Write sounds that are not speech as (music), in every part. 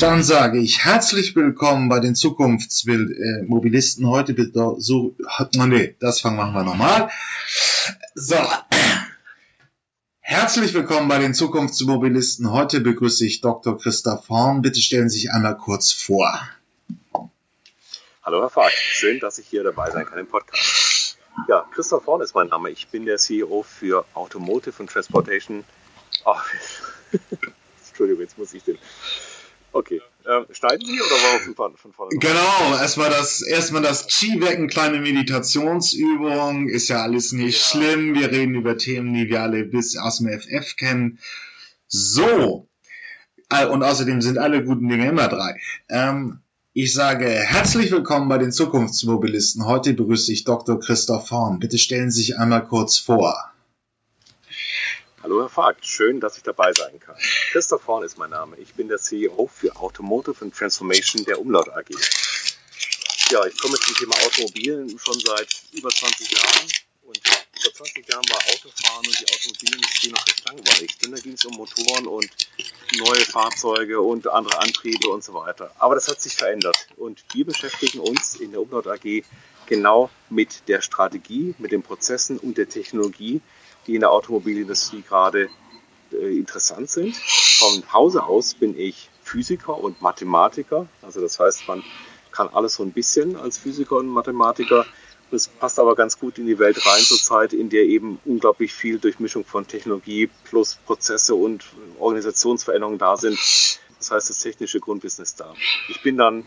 Dann sage ich herzlich willkommen bei den Zukunftsmobilisten. Heute so, nee, das fangen wir nochmal. So. Herzlich willkommen bei den Zukunftsmobilisten. Heute begrüße ich Dr. Christoph Horn. Bitte stellen Sie sich einmal kurz vor. Hallo Herr Falk, schön, dass ich hier dabei sein kann im Podcast. Ja, Christoph Horn ist mein Name. Ich bin der CEO für Automotive und Transportation. Oh, (laughs) Entschuldigung, jetzt muss ich den. Okay, ähm, schneiden Sie oder wir von, von vorne? Genau, erstmal das, erstmal das Chi-Weg, eine kleine Meditationsübung, ist ja alles nicht ja. schlimm. Wir reden über Themen, die wir alle bis aus dem FF kennen. So. Und außerdem sind alle guten Dinge immer drei. Ähm, ich sage herzlich willkommen bei den Zukunftsmobilisten. Heute begrüße ich Dr. Christoph Horn. Bitte stellen Sie sich einmal kurz vor. Hallo Herr Vogt, schön, dass ich dabei sein kann. Christoph Horn ist mein Name. Ich bin der CEO für Automotive and Transformation der Umlaut AG. Ja, ich komme zum Thema Automobilen schon seit über 20 Jahren und vor 20 Jahren war Autofahren und die Automobilindustrie noch recht langweilig, denn da ging es um Motoren und neue Fahrzeuge und andere Antriebe und so weiter. Aber das hat sich verändert und wir beschäftigen uns in der Umlaut AG genau mit der Strategie, mit den Prozessen und der Technologie, die in der Automobilindustrie gerade äh, interessant sind. Von Hause aus bin ich Physiker und Mathematiker. Also das heißt, man kann alles so ein bisschen als Physiker und Mathematiker. Das passt aber ganz gut in die Welt rein zur Zeit, in der eben unglaublich viel Durchmischung von Technologie plus Prozesse und Organisationsveränderungen da sind. Das heißt, das technische Grundwissen ist da. Ich bin dann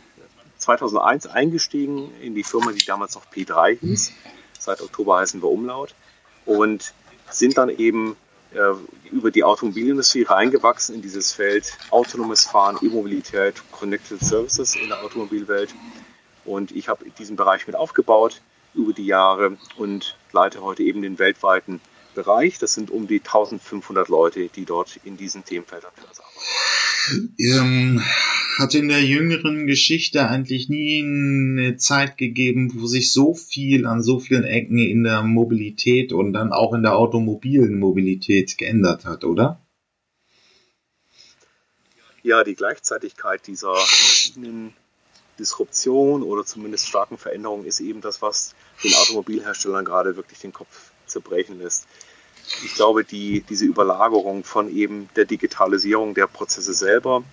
2001 eingestiegen in die Firma, die damals noch P3 hieß. Seit Oktober heißen wir Umlaut. Und sind dann eben äh, über die Automobilindustrie reingewachsen in dieses Feld autonomes Fahren, E-Mobilität, Connected Services in der Automobilwelt. Und ich habe diesen Bereich mit aufgebaut über die Jahre und leite heute eben den weltweiten Bereich. Das sind um die 1500 Leute, die dort in diesen Themenfeldern für uns arbeiten. Ähm, hat in der jüngeren Geschichte eigentlich nie eine Zeit gegeben, wo sich so viel an so vielen Ecken in der Mobilität und dann auch in der automobilen Mobilität geändert hat, oder? Ja, die Gleichzeitigkeit dieser verschiedenen Disruption oder zumindest starken Veränderungen ist eben das, was den Automobilherstellern gerade wirklich den Kopf zerbrechen lässt. Ich glaube, die, diese Überlagerung von eben der Digitalisierung der Prozesse selber,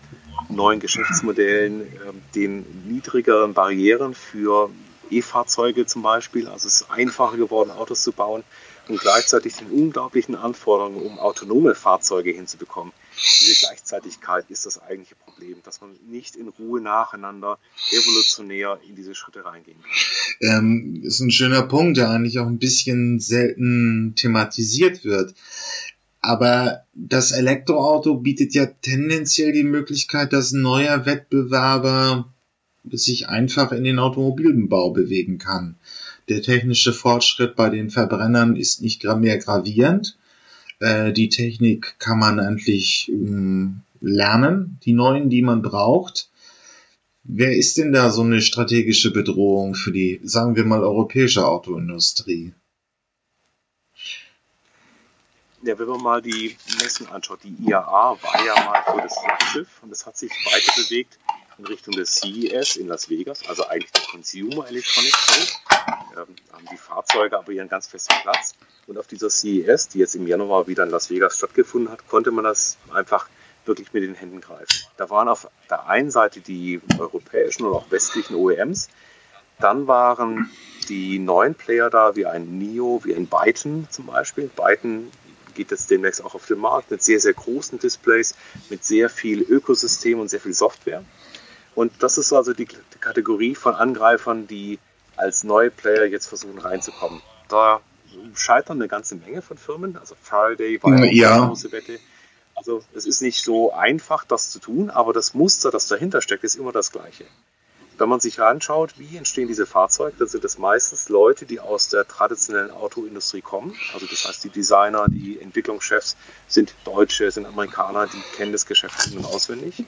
neuen Geschäftsmodellen, ähm, den niedrigeren Barrieren für E-Fahrzeuge zum Beispiel. Also es ist einfacher geworden, Autos zu bauen und gleichzeitig den unglaublichen Anforderungen, um autonome Fahrzeuge hinzubekommen. Diese Gleichzeitigkeit ist das eigentliche Problem, dass man nicht in Ruhe nacheinander evolutionär in diese Schritte reingehen kann. Ähm, ist ein schöner Punkt, der eigentlich auch ein bisschen selten thematisiert wird. Aber das Elektroauto bietet ja tendenziell die Möglichkeit, dass ein neuer Wettbewerber sich einfach in den Automobilbau bewegen kann. Der technische Fortschritt bei den Verbrennern ist nicht mehr gravierend. Äh, die Technik kann man endlich ähm, lernen, die neuen, die man braucht. Wer ist denn da so eine strategische Bedrohung für die, sagen wir mal, europäische Autoindustrie? Ja, wenn man mal die Messen anschaut, die IAA war ja mal so das Flaggschiff und es hat sich weiter bewegt in Richtung des CES in Las Vegas, also eigentlich der Consumer Electronics Show. Ähm, haben die Fahrzeuge aber ihren ganz festen Platz. Und auf dieser CES, die jetzt im Januar wieder in Las Vegas stattgefunden hat, konnte man das einfach wirklich mit den Händen greifen. Da waren auf der einen Seite die europäischen und auch westlichen OEMs, dann waren die neuen Player da, wie ein NIO, wie ein Byton zum Beispiel. Byton geht jetzt demnächst auch auf den Markt mit sehr, sehr großen Displays, mit sehr viel Ökosystem und sehr viel Software. Und das ist also die, die Kategorie von Angreifern, die als neue Player jetzt versuchen reinzukommen. Da scheitern eine ganze Menge von Firmen. Also Faraday war ja, eine große Wette. Also es ist nicht so einfach, das zu tun, aber das Muster, das dahinter steckt, ist immer das gleiche. Wenn man sich anschaut, wie entstehen diese Fahrzeuge, dann sind das meistens Leute, die aus der traditionellen Autoindustrie kommen. Also das heißt, die Designer, die Entwicklungschefs sind Deutsche, sind Amerikaner, die kennen das Geschäft in- und auswendig.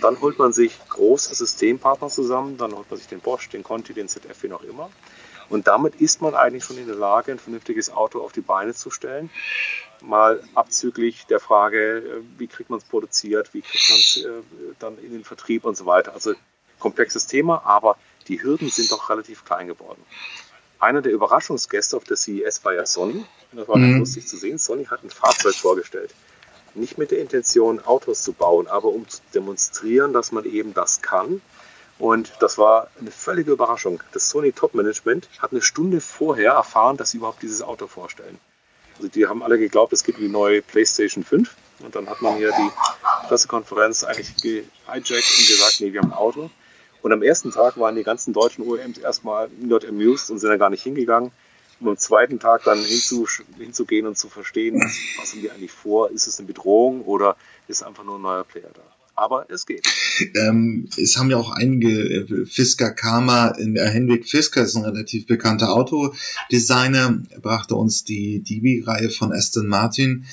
Dann holt man sich große Systempartner zusammen, dann holt man sich den Bosch, den Conti, den ZF, wie auch immer. Und damit ist man eigentlich schon in der Lage, ein vernünftiges Auto auf die Beine zu stellen. Mal abzüglich der Frage, äh, wie kriegt man es produziert, wie kriegt man es äh, dann in den Vertrieb und so weiter. Also komplexes Thema, aber die Hürden sind doch relativ klein geworden. Einer der Überraschungsgäste auf der CES war ja Sony. Das war mhm. ganz lustig zu sehen. Sony hat ein Fahrzeug vorgestellt. Nicht mit der Intention, Autos zu bauen, aber um zu demonstrieren, dass man eben das kann. Und das war eine völlige Überraschung. Das Sony Top Management hat eine Stunde vorher erfahren, dass sie überhaupt dieses Auto vorstellen. Also die haben alle geglaubt, es gibt die neue PlayStation 5. Und dann hat man hier die Pressekonferenz eigentlich gehijackt und gesagt, nee, wir haben ein Auto. Und am ersten Tag waren die ganzen deutschen OEMs erstmal not amused und sind da gar nicht hingegangen. Um am zweiten Tag dann hinzu, hinzugehen und zu verstehen, was, was haben die eigentlich vor? Ist es eine Bedrohung oder ist einfach nur ein neuer Player da? Aber es geht. Ähm, es haben ja auch einige äh, Fisker Karma, äh, Henrik Fisker ist ein relativ bekannter Autodesigner, brachte uns die DB-Reihe von Aston Martin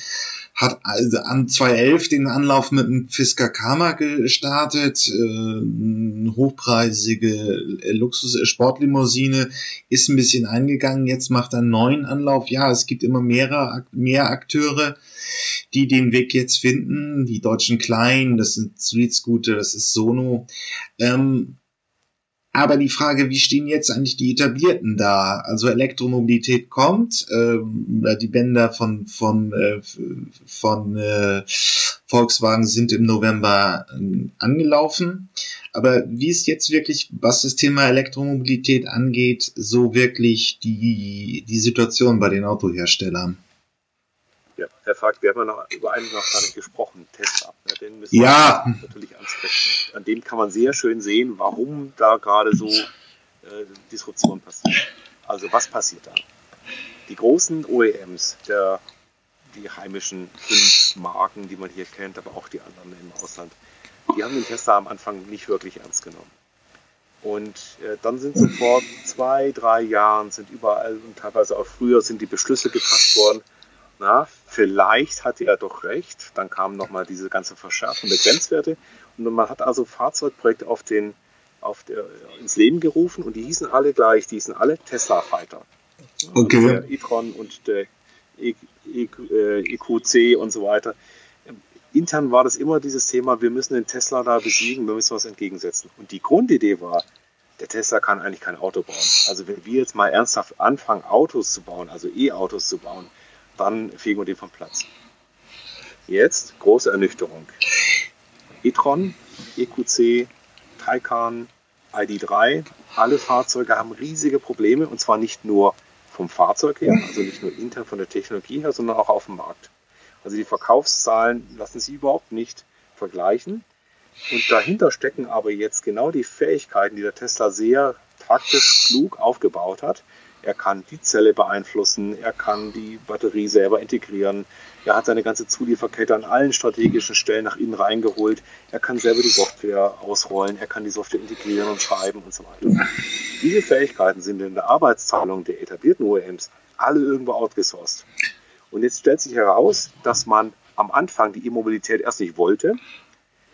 hat also an 2011 den Anlauf mit dem Fisker Karma gestartet, äh, hochpreisige Luxus-Sportlimousine, ist ein bisschen eingegangen, jetzt macht er einen neuen Anlauf. Ja, es gibt immer mehrere, mehr Akteure, die den Weg jetzt finden. Die deutschen Kleinen, das sind Street Scooter, das ist Sono. Ähm, aber die Frage, wie stehen jetzt eigentlich die Etablierten da? Also Elektromobilität kommt, äh, die Bänder von, von, äh, von äh, Volkswagen sind im November äh, angelaufen. Aber wie ist jetzt wirklich, was das Thema Elektromobilität angeht, so wirklich die, die Situation bei den Autoherstellern? Ja, Herr Fakt, wir haben ja noch über einen noch gar nicht gesprochen, Tesla. Den müssen ja. wir natürlich ansprechen. An dem kann man sehr schön sehen, warum da gerade so äh, Disruption passiert. Also was passiert da? Die großen OEMs, der, die heimischen fünf Marken, die man hier kennt, aber auch die anderen im Ausland, die haben den Tesla am Anfang nicht wirklich ernst genommen. Und äh, dann sind so vor zwei, drei Jahren sind überall und teilweise auch früher sind die Beschlüsse gefasst worden, na, vielleicht hatte er doch recht. Dann kam nochmal diese ganze Verschärfung der Grenzwerte. Und man hat also Fahrzeugprojekte auf den, auf der, ins Leben gerufen und die hießen alle gleich, die hießen alle Tesla Fighter. Okay. Also der e-tron und der e, e, EQC äh, und so weiter. Intern war das immer dieses Thema, wir müssen den Tesla da besiegen, wir müssen was entgegensetzen. Und die Grundidee war, der Tesla kann eigentlich kein Auto bauen. Also wenn wir jetzt mal ernsthaft anfangen, Autos zu bauen, also E-Autos zu bauen, dann fegen wir den vom Platz. Jetzt große Ernüchterung. e-tron, EQC, Taycan, ID3, alle Fahrzeuge haben riesige Probleme und zwar nicht nur vom Fahrzeug her, also nicht nur intern von der Technologie her, sondern auch auf dem Markt. Also die Verkaufszahlen lassen sich überhaupt nicht vergleichen. Und dahinter stecken aber jetzt genau die Fähigkeiten, die der Tesla sehr taktisch klug aufgebaut hat, er kann die Zelle beeinflussen, er kann die Batterie selber integrieren, er hat seine ganze Zulieferkette an allen strategischen Stellen nach innen reingeholt, er kann selber die Software ausrollen, er kann die Software integrieren und schreiben und so weiter. Diese Fähigkeiten sind in der Arbeitsteilung der etablierten OEMs alle irgendwo outgesourced. Und jetzt stellt sich heraus, dass man am Anfang die E-Mobilität erst nicht wollte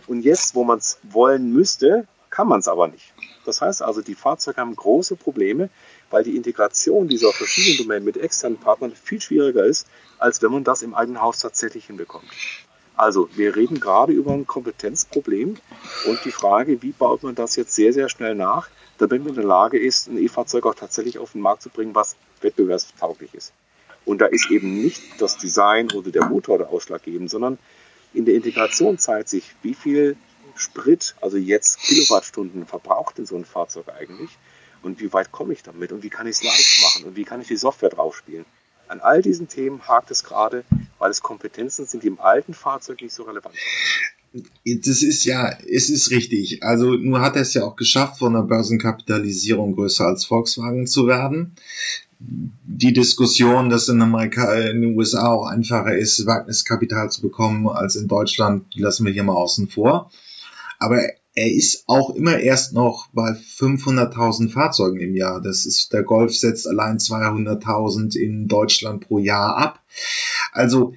und jetzt, wo man es wollen müsste, kann man es aber nicht. Das heißt also, die Fahrzeuge haben große Probleme, weil die Integration dieser verschiedenen Domänen mit externen Partnern viel schwieriger ist, als wenn man das im eigenen Haus tatsächlich hinbekommt. Also, wir reden gerade über ein Kompetenzproblem und die Frage, wie baut man das jetzt sehr, sehr schnell nach, damit man in der Lage ist, ein E-Fahrzeug auch tatsächlich auf den Markt zu bringen, was wettbewerbstauglich ist. Und da ist eben nicht das Design oder der Motor der ausschlaggebend, sondern in der Integration zeigt sich, wie viel Sprit, also jetzt Kilowattstunden verbraucht in so ein Fahrzeug eigentlich und wie weit komme ich damit und wie kann ich es leicht machen und wie kann ich die Software draufspielen. An all diesen Themen hakt es gerade, weil es Kompetenzen sind, die im alten Fahrzeug nicht so relevant sind. Das ist ja, es ist richtig. Also nur hat er es ja auch geschafft, von der Börsenkapitalisierung größer als Volkswagen zu werden. Die Diskussion, dass in Amerika, in den USA auch einfacher ist, Wagniskapital zu bekommen als in Deutschland, die lassen wir hier mal außen vor. Aber er ist auch immer erst noch bei 500.000 Fahrzeugen im Jahr. Das ist, der Golf setzt allein 200.000 in Deutschland pro Jahr ab. Also,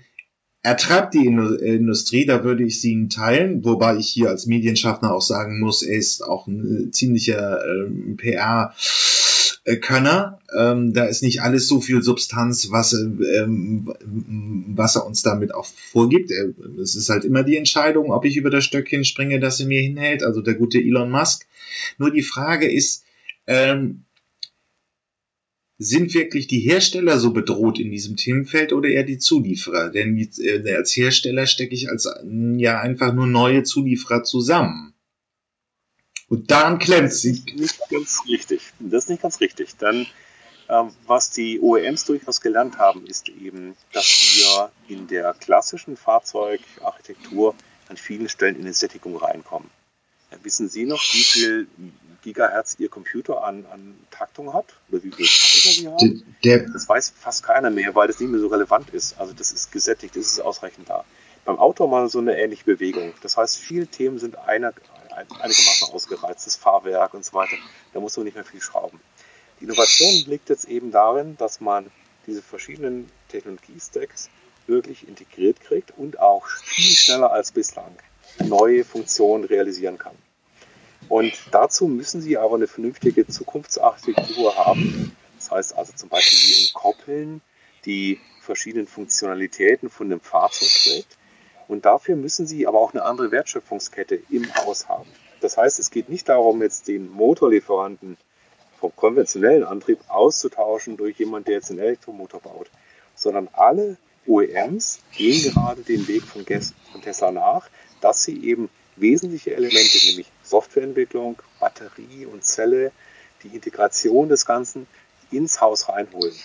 er treibt die Industrie, da würde ich sie ihn teilen, wobei ich hier als Medienschaffner auch sagen muss, er ist auch ein ziemlicher äh, PR äh, Könner. Ähm, da ist nicht alles so viel Substanz, was, ähm, was er uns damit auch vorgibt. Es ist halt immer die Entscheidung, ob ich über das Stöckchen springe, das er mir hinhält. Also der gute Elon Musk. Nur die Frage ist, ähm, sind wirklich die Hersteller so bedroht in diesem Themenfeld oder eher die Zulieferer? Denn äh, als Hersteller stecke ich als ja einfach nur neue Zulieferer zusammen. Und daran klemmt sich. Nicht ganz richtig. Das ist nicht ganz richtig. Dann, was die OEMs durchaus gelernt haben, ist eben, dass wir in der klassischen Fahrzeugarchitektur an vielen Stellen in eine Sättigung reinkommen. Ja, wissen Sie noch, wie viel Gigahertz Ihr Computer an, an Taktung hat? Oder wie viel Speicher Sie haben? Der, das weiß fast keiner mehr, weil das nicht mehr so relevant ist. Also das ist gesättigt, das ist ausreichend da. Beim Auto mal so eine ähnliche Bewegung. Das heißt, viele Themen sind einer, einigermaßen ausgereizt, das Fahrwerk und so weiter. Da muss man nicht mehr viel schrauben. Die Innovation liegt jetzt eben darin, dass man diese verschiedenen Technologie-Stacks wirklich integriert kriegt und auch viel schneller als bislang neue Funktionen realisieren kann. Und dazu müssen Sie aber eine vernünftige Zukunftsarchitektur haben. Das heißt also zum Beispiel, Sie entkoppeln die verschiedenen Funktionalitäten von dem Fahrzeug trägt und dafür müssen Sie aber auch eine andere Wertschöpfungskette im Haus haben. Das heißt, es geht nicht darum, jetzt den Motorlieferanten vom konventionellen Antrieb auszutauschen durch jemanden, der jetzt einen Elektromotor baut, sondern alle OEMs gehen gerade den Weg von Tesla nach, dass sie eben wesentliche Elemente, nämlich Softwareentwicklung, Batterie und Zelle, die Integration des Ganzen ins Haus reinholen.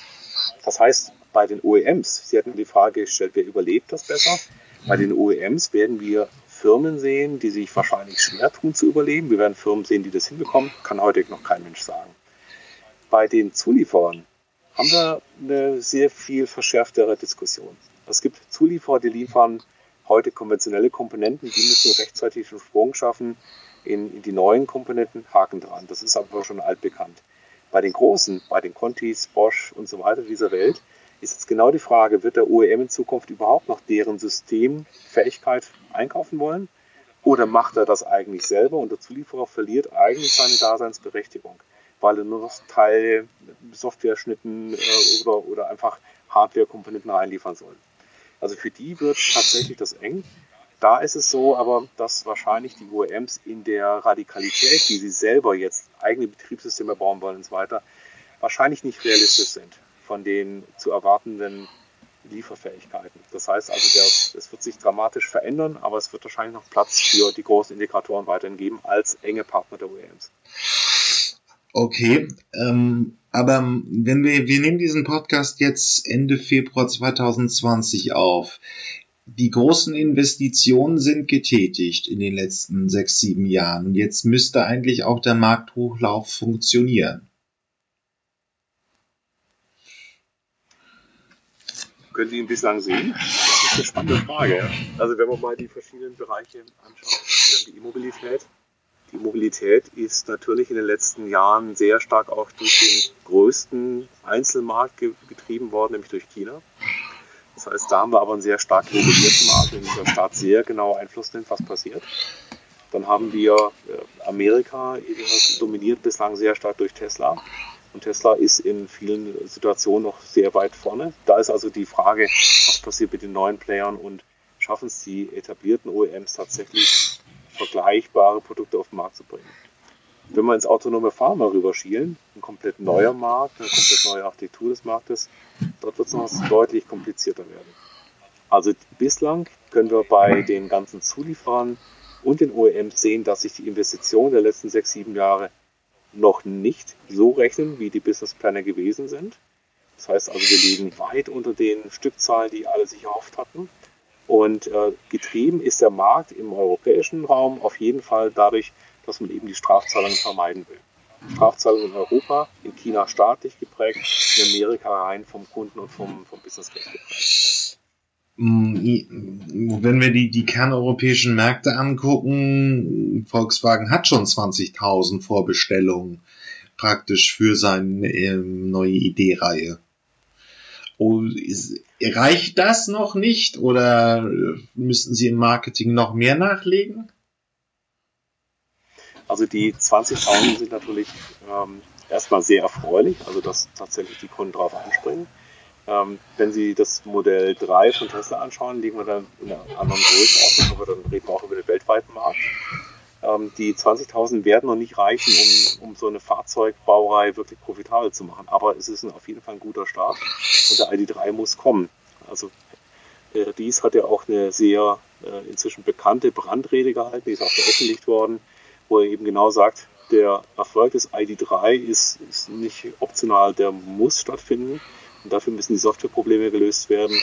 Das heißt, bei den OEMs, Sie hatten die Frage gestellt, wer überlebt das besser? Bei den OEMs werden wir Firmen sehen, die sich wahrscheinlich schwer tun zu überleben. Wir werden Firmen sehen, die das hinbekommen. Kann heute noch kein Mensch sagen. Bei den Zulieferern haben wir eine sehr viel verschärftere Diskussion. Es gibt Zulieferer, die liefern heute konventionelle Komponenten, die müssen rechtzeitig einen Sprung schaffen in, in die neuen Komponenten, Haken dran. Das ist aber schon altbekannt. Bei den Großen, bei den Contis, Bosch und so weiter dieser Welt, ist jetzt genau die Frage, wird der OEM in Zukunft überhaupt noch deren Systemfähigkeit einkaufen wollen? Oder macht er das eigentlich selber und der Zulieferer verliert eigentlich seine Daseinsberechtigung, weil nur noch Teile, Software-Schnitten äh, oder, oder einfach Hardware-Komponenten reinliefern soll. Also für die wird tatsächlich das eng. Da ist es so, aber dass wahrscheinlich die OEMs in der Radikalität, wie sie selber jetzt eigene Betriebssysteme bauen wollen und so weiter, wahrscheinlich nicht realistisch sind von den zu erwartenden Lieferfähigkeiten. Das heißt also, es wird sich dramatisch verändern, aber es wird wahrscheinlich noch Platz für die großen Integratoren weiterhin geben als enge Partner der OEMs. Okay, ähm, aber wenn wir, wir nehmen diesen Podcast jetzt Ende Februar 2020 auf. Die großen Investitionen sind getätigt in den letzten sechs, sieben Jahren. Jetzt müsste eigentlich auch der Markthochlauf funktionieren. können Sie ihn bislang sehen? Das ist eine spannende Frage. Also wenn man mal die verschiedenen Bereiche anschaut, die Immobilität. Die Mobilität ist natürlich in den letzten Jahren sehr stark auch durch den größten Einzelmarkt getrieben worden, nämlich durch China. Das heißt, da haben wir aber einen sehr stark regulierten Markt, in dem der Staat sehr genau Einfluss nimmt, was passiert. Dann haben wir äh, Amerika dominiert bislang sehr stark durch Tesla. Und Tesla ist in vielen Situationen noch sehr weit vorne. Da ist also die Frage, was passiert mit den neuen Playern und schaffen es die etablierten OEMs tatsächlich vergleichbare Produkte auf den Markt zu bringen. Wenn wir ins autonome mal rüberschielen, ein komplett neuer Markt, eine komplett neue Architektur des Marktes, dort wird es noch deutlich komplizierter werden. Also bislang können wir bei den ganzen Zulieferern und den OEMs sehen, dass sich die Investitionen der letzten sechs, sieben Jahre noch nicht so rechnen, wie die Businesspläne gewesen sind. Das heißt also, wir liegen weit unter den Stückzahlen, die alle sich erhofft hatten. Und äh, getrieben ist der Markt im europäischen Raum auf jeden Fall dadurch, dass man eben die Strafzahlungen vermeiden will. Strafzahlungen in Europa, in China staatlich geprägt, in Amerika rein vom Kunden und vom, vom Business geprägt. Mm, wenn wir die, die kerneuropäischen Märkte angucken, Volkswagen hat schon 20.000 Vorbestellungen praktisch für seine ähm, neue Idee-Reihe. Oh, reicht das noch nicht oder müssten Sie im Marketing noch mehr nachlegen? Also die 20.000 sind natürlich ähm, erstmal sehr erfreulich, also dass tatsächlich die Kunden darauf anspringen. Ähm, wenn Sie das Modell 3 von Tesla anschauen, liegen wir dann in einer anderen Größenordnung, aber dann reden wir auch über den weltweiten Markt. Ähm, die 20.000 werden noch nicht reichen, um, um so eine Fahrzeugbauerei wirklich profitabel zu machen. Aber es ist ein, auf jeden Fall ein guter Start und der ID3 muss kommen. Also äh, dies hat ja auch eine sehr äh, inzwischen bekannte Brandrede gehalten, die ist auch veröffentlicht worden, wo er eben genau sagt, der Erfolg des ID3 ist, ist nicht optional, der muss stattfinden. Und dafür müssen die Softwareprobleme gelöst werden.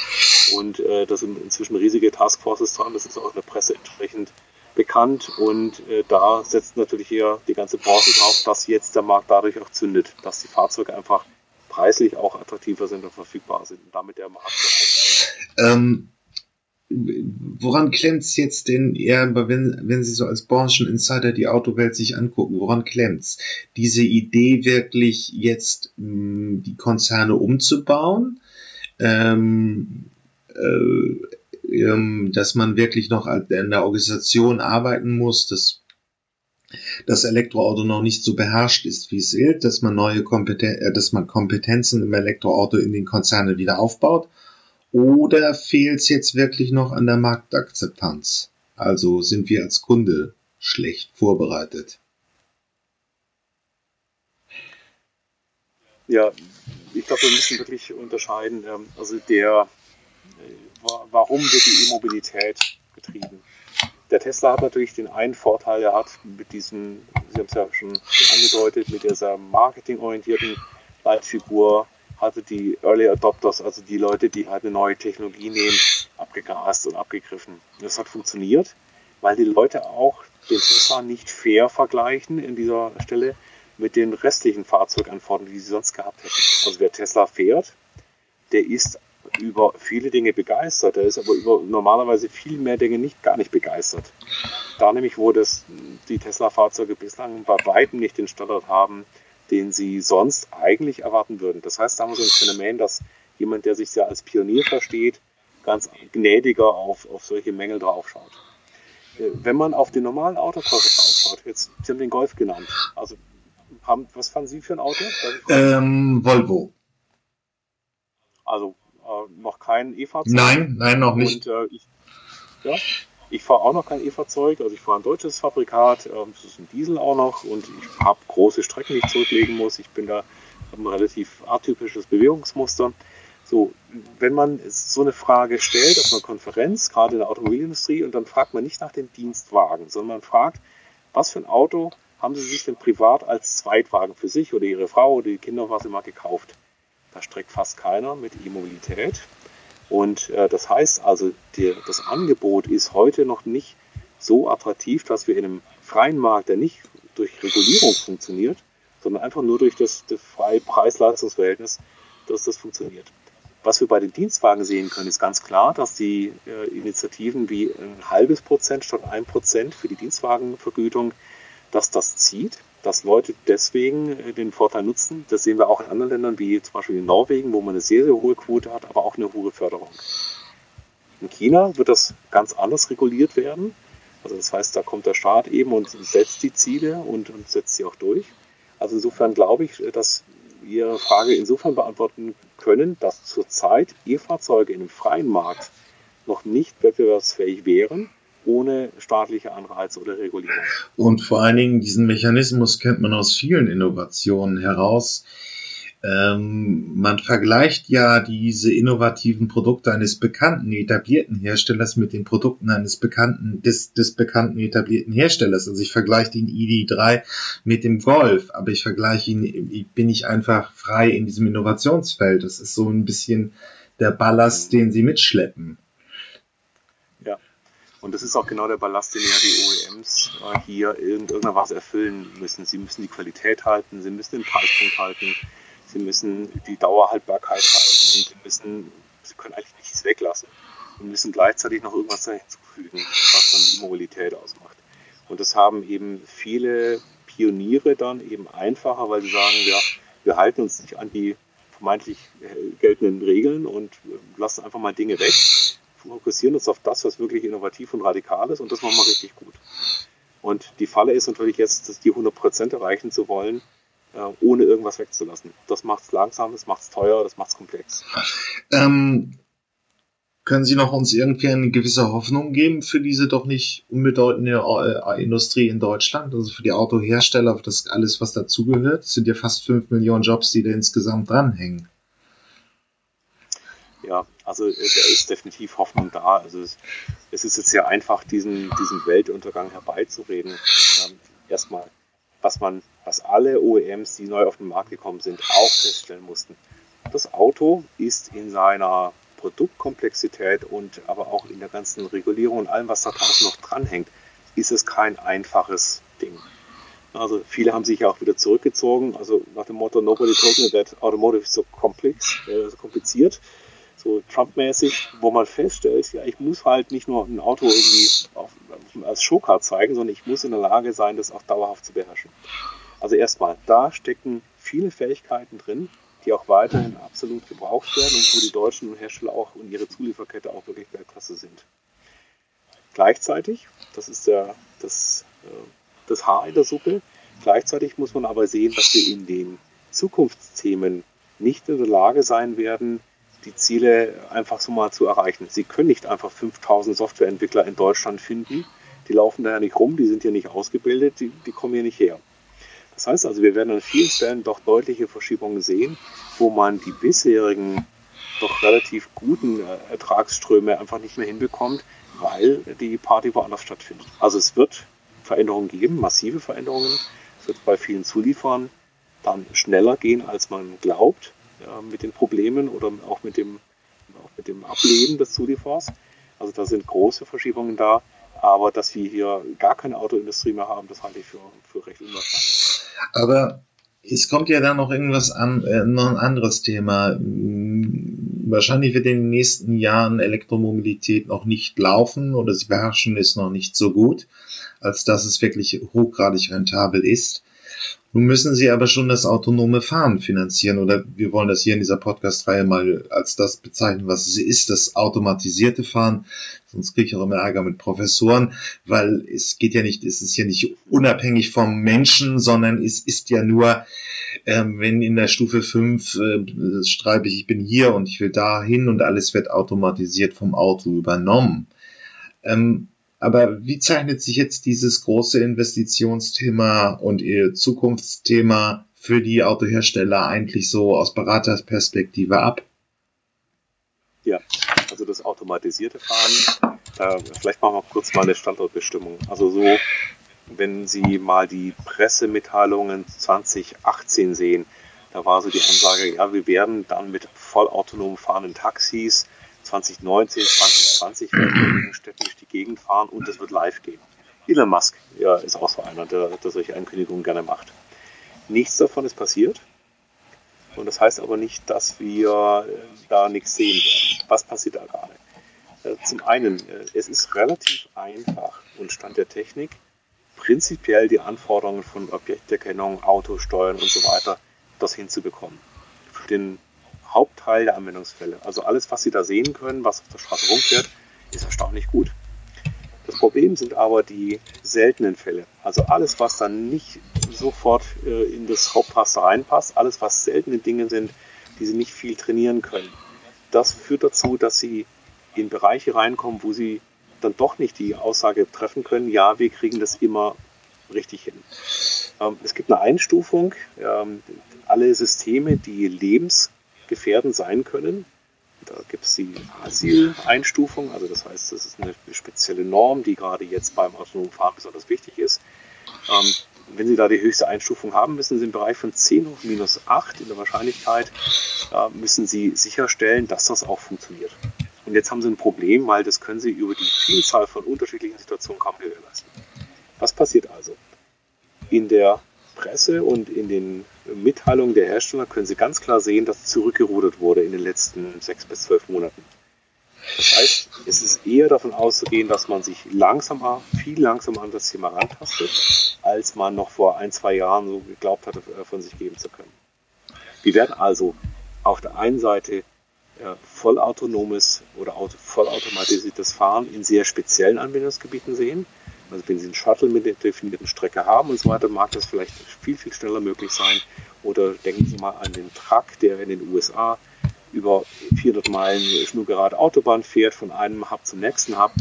Und äh, da sind inzwischen riesige Taskforces dran. Das ist auch in der Presse entsprechend bekannt. Und äh, da setzt natürlich hier die ganze Branche drauf, dass jetzt der Markt dadurch auch zündet, dass die Fahrzeuge einfach preislich auch attraktiver sind und verfügbar sind und damit der Markt. Ähm, woran klemmt es jetzt denn eher, wenn, wenn Sie so als Brancheninsider die Autowelt sich angucken, woran klemmt es? Diese Idee wirklich jetzt mh, hm, die Konzerne umzubauen, ähm, äh, ähm, dass man wirklich noch in der Organisation arbeiten muss, dass das Elektroauto noch nicht so beherrscht ist, wie es ist, dass man neue Kompeten äh, dass man Kompetenzen im Elektroauto in den Konzernen wieder aufbaut oder fehlt es jetzt wirklich noch an der Marktakzeptanz? Also sind wir als Kunde schlecht vorbereitet? Ja, ich glaube, wir müssen wirklich unterscheiden. Ähm, also der, warum wird die E-Mobilität getrieben? Der Tesla hat natürlich den einen Vorteil, er hat mit diesem, Sie haben es ja schon angedeutet, mit dieser marketingorientierten Leitfigur hatte die Early Adopters, also die Leute, die halt eine neue Technologie nehmen, abgegrast und abgegriffen. Das hat funktioniert, weil die Leute auch den Tesla nicht fair vergleichen in dieser Stelle mit den restlichen Fahrzeuganforderungen, die sie sonst gehabt hätten. Also wer Tesla fährt, der ist über viele Dinge begeistert, der ist aber über normalerweise viel mehr Dinge nicht gar nicht begeistert. Da nämlich, wo das, die Tesla-Fahrzeuge bislang bei weitem nicht den Standard haben, den sie sonst eigentlich erwarten würden. Das heißt, da haben wir so ein Phänomen, dass jemand, der sich sehr als Pionier versteht, ganz gnädiger auf, auf solche Mängel draufschaut. Äh, wenn man auf den normalen Autokäufer draufschaut, jetzt, Sie haben den Golf genannt, also haben, was fahren Sie für ein Auto? Ähm, Volvo. Also äh, noch kein E-Fahrzeug? Nein, nein, noch nicht. Und, äh, ich, ja, ich fahre auch noch kein E-Fahrzeug, also ich fahre ein deutsches Fabrikat, ähm, das ist ein Diesel auch noch und ich habe große Strecken, die ich zurücklegen muss. Ich bin da habe ein relativ atypisches Bewegungsmuster. So, wenn man so eine Frage stellt auf einer Konferenz, gerade in der Automobilindustrie, und dann fragt man nicht nach dem Dienstwagen, sondern man fragt, was für ein Auto haben Sie sich denn privat als Zweitwagen für sich oder Ihre Frau oder die Kinder, was mal gekauft? Da streckt fast keiner mit E-Mobilität. Und äh, das heißt also, die, das Angebot ist heute noch nicht so attraktiv, dass wir in einem freien Markt, der nicht durch Regulierung funktioniert, sondern einfach nur durch das, das freie Preis-Leistungs-Verhältnis, dass das funktioniert. Was wir bei den Dienstwagen sehen können, ist ganz klar, dass die äh, Initiativen wie ein halbes Prozent statt ein Prozent für die Dienstwagenvergütung, dass das zieht dass Leute deswegen äh, den Vorteil nutzen. Das sehen wir auch in anderen Ländern, wie zum Beispiel in Norwegen, wo man eine sehr, sehr hohe Quote hat, aber auch eine hohe Förderung. In China wird das ganz anders reguliert werden. Also das heißt, da kommt der Staat eben und setzt die Ziele und, und setzt sie auch durch. Also insofern glaube ich, dass wir Ihre Frage insofern beantworten können, dass zurzeit E-Fahrzeuge in einem freien Markt noch nicht wettbewerbsfähig wären ohne staatliche Anreize oder Regulierung. Und vor allen Dingen diesen Mechanismus kennt man aus vielen Innovationen heraus. Ähm, man vergleicht ja diese innovativen Produkte eines bekannten etablierten Herstellers mit den Produkten eines bekannten des, des bekannten etablierten Herstellers. Also ich vergleiche den ID3 mit dem Golf, aber ich vergleiche ihn, bin ich einfach frei in diesem Innovationsfeld. Das ist so ein bisschen der Ballast, den sie mitschleppen. Und das ist auch genau der Ballast, den ja die OEMs äh, hier in irgendeiner Weise erfüllen müssen. Sie müssen die Qualität halten, sie müssen den Preispunkt halten, sie müssen die Dauerhaltbarkeit halten, sie müssen, sie können eigentlich nichts weglassen und müssen gleichzeitig noch irgendwas hinzufügen, was dann die Mobilität ausmacht. Und das haben eben viele Pioniere dann eben einfacher, weil sie sagen, ja, wir halten uns nicht an die vermeintlich äh, geltenden Regeln und äh, lassen einfach mal Dinge weg fokussieren uns auf das, was wirklich innovativ und radikal ist und das machen wir richtig gut. Und die Falle ist natürlich jetzt, dass die 100% erreichen zu wollen, äh, ohne irgendwas wegzulassen. Das macht es langsam, das macht es teuer, das macht es komplex. Ähm, können Sie noch uns irgendwie eine gewisse Hoffnung geben für diese doch nicht unbedeutende äh, Industrie in Deutschland, also für die Autohersteller, das alles, was dazugehört? Es sind ja fast fünf Millionen Jobs, die da insgesamt dranhängen. Ja, also äh, da ist definitiv Hoffnung da. Also es, es ist jetzt sehr einfach, diesen, diesen Weltuntergang herbeizureden. Ähm, erstmal, was man, was alle OEMs, die neu auf den Markt gekommen sind, auch feststellen mussten. Das Auto ist in seiner Produktkomplexität und aber auch in der ganzen Regulierung und allem, was da draußen noch dranhängt, ist es kein einfaches Ding. Also viele haben sich ja auch wieder zurückgezogen, also nach dem Motto Nobody told me that automotive is so komplex, äh, so kompliziert, so Trump-mäßig, wo man feststellt, ja, ich muss halt nicht nur ein Auto irgendwie auf, als Showcard zeigen, sondern ich muss in der Lage sein, das auch dauerhaft zu beherrschen. Also erstmal, da stecken viele Fähigkeiten drin, die auch weiterhin absolut gebraucht werden und wo die deutschen Hersteller auch und ihre Zulieferkette auch wirklich Weltklasse sind. Gleichzeitig, das ist der, das, äh, das Haar in der Suppe, gleichzeitig muss man aber sehen, dass wir in den Zukunftsthemen nicht in der Lage sein werden, die Ziele einfach so mal zu erreichen. Sie können nicht einfach 5000 Softwareentwickler in Deutschland finden. Die laufen da ja nicht rum, die sind hier nicht ausgebildet, die, die kommen hier nicht her. Das heißt also, wir werden an vielen Stellen doch deutliche Verschiebungen sehen, wo man die bisherigen doch relativ guten äh, Ertragsströme einfach nicht mehr hinbekommt, weil die Party woanders stattfindet. Also es wird Veränderungen geben, massive Veränderungen. Es wird bei vielen Zulieferern dann schneller gehen, als man glaubt, ja, mit den Problemen oder auch mit dem, auch mit dem Ableben des Zulieferers. Also da sind große Verschiebungen da. Aber dass wir hier gar keine Autoindustrie mehr haben, das halte ich für, für recht unwahrscheinlich. Aber es kommt ja dann noch irgendwas an, äh, noch ein anderes Thema. Hm, wahrscheinlich wird in den nächsten Jahren Elektromobilität noch nicht laufen oder sie beherrschen es noch nicht so gut, als dass es wirklich hochgradig rentabel ist. Nun müssen sie aber schon das autonome Fahren finanzieren oder wir wollen das hier in dieser Podcast-Reihe mal als das bezeichnen, was es ist, das automatisierte Fahren. Sonst kriege ich auch immer Ärger mit Professoren, weil es geht ja nicht, es ist ja nicht unabhängig vom Menschen, sondern es ist ja nur, ähm, wenn in der Stufe 5 äh, schreibe ich, ich bin hier und ich will dahin und alles wird automatisiert vom Auto übernommen. Ähm, aber wie zeichnet sich jetzt dieses große Investitionsthema und ihr Zukunftsthema für die Autohersteller eigentlich so aus Beratersperspektive ab? Ja, also das automatisierte Fahren, äh, vielleicht machen wir kurz mal eine Standortbestimmung. Also so, wenn Sie mal die Pressemitteilungen 2018 sehen, da war so die Ansage, ja, wir werden dann mit vollautonom fahrenden Taxis 2019, 2020 werden in Städten durch die Gegend fahren und es wird live gehen. Elon Musk ja, ist auch so einer, der, der solche Ankündigungen gerne macht. Nichts davon ist passiert. Und das heißt aber nicht, dass wir äh, da nichts sehen werden. Was passiert da gerade? Äh, zum einen, äh, es ist relativ einfach und Stand der Technik, prinzipiell die Anforderungen von Objekterkennung, Autosteuern und so weiter, das hinzubekommen. Für den Hauptteil der Anwendungsfälle. Also alles, was Sie da sehen können, was auf der Straße rumfährt, ist erstaunlich gut. Das Problem sind aber die seltenen Fälle. Also alles, was dann nicht sofort äh, in das Hauptraster reinpasst, alles, was seltene Dinge sind, die Sie nicht viel trainieren können. Das führt dazu, dass Sie in Bereiche reinkommen, wo Sie dann doch nicht die Aussage treffen können, ja, wir kriegen das immer richtig hin. Ähm, es gibt eine Einstufung. Ähm, alle Systeme, die lebens gefährdend sein können. Da gibt es die Asyl-Einstufung, also das heißt, das ist eine spezielle Norm, die gerade jetzt beim autonomen Fahren besonders wichtig ist. Ähm, wenn Sie da die höchste Einstufung haben, müssen Sie im Bereich von 10 hoch minus 8 in der Wahrscheinlichkeit, äh, müssen Sie sicherstellen, dass das auch funktioniert. Und jetzt haben Sie ein Problem, weil das können Sie über die Vielzahl von unterschiedlichen Situationen kaum gewährleisten. Was passiert also? In der Presse und in den Mitteilungen der Hersteller können Sie ganz klar sehen, dass zurückgerudert wurde in den letzten sechs bis zwölf Monaten. Das heißt, es ist eher davon auszugehen, dass man sich langsamer, viel langsamer an das Thema rantastet, als man noch vor ein, zwei Jahren so geglaubt hatte, äh, von sich geben zu können. Wir werden also auf der einen Seite äh, vollautonomes oder vollautomatisiertes Fahren in sehr speziellen Anwendungsgebieten sehen. Also wenn Sie einen Shuttle mit der definierten Strecke haben und so weiter, mag das vielleicht viel, viel schneller möglich sein. Oder denken Sie mal an den Truck, der in den USA über 400 Meilen schnurgerade Autobahn fährt, von einem Hub zum nächsten Hub.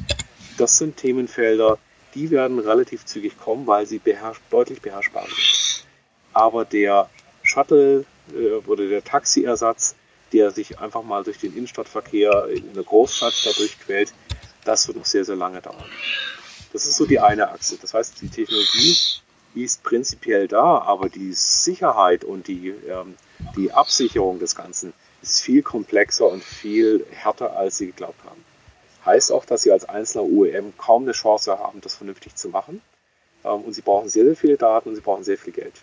Das sind Themenfelder, die werden relativ zügig kommen, weil sie beherrsch deutlich beherrschbar sind. Aber der Shuttle äh, oder der Taxiersatz, der sich einfach mal durch den Innenstadtverkehr in einer Großstadt dadurch quält, das wird noch sehr, sehr lange dauern. Das ist so die eine Achse. Das heißt, die Technologie ist prinzipiell da, aber die Sicherheit und die, ähm, die Absicherung des Ganzen ist viel komplexer und viel härter, als sie geglaubt haben. Heißt auch, dass sie als einzelner OEM kaum eine Chance haben, das vernünftig zu machen. Ähm, und sie brauchen sehr, sehr viele Daten und sie brauchen sehr viel Geld.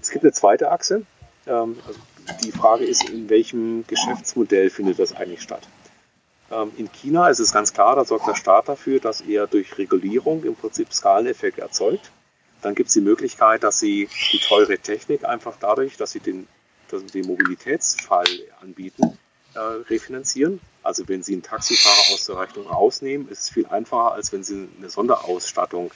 Es gibt eine zweite Achse. Ähm, also die Frage ist, in welchem Geschäftsmodell findet das eigentlich statt? Ähm, in China ist es ganz klar, da sorgt der Staat dafür, dass er durch Regulierung im Prinzip Skaleneffekte erzeugt. Dann gibt es die Möglichkeit, dass sie die teure Technik einfach dadurch, dass sie den, dass sie den Mobilitätsfall anbieten, äh, refinanzieren. Also wenn Sie einen Taxifahrer aus der Rechnung rausnehmen, ist es viel einfacher, als wenn Sie eine Sonderausstattung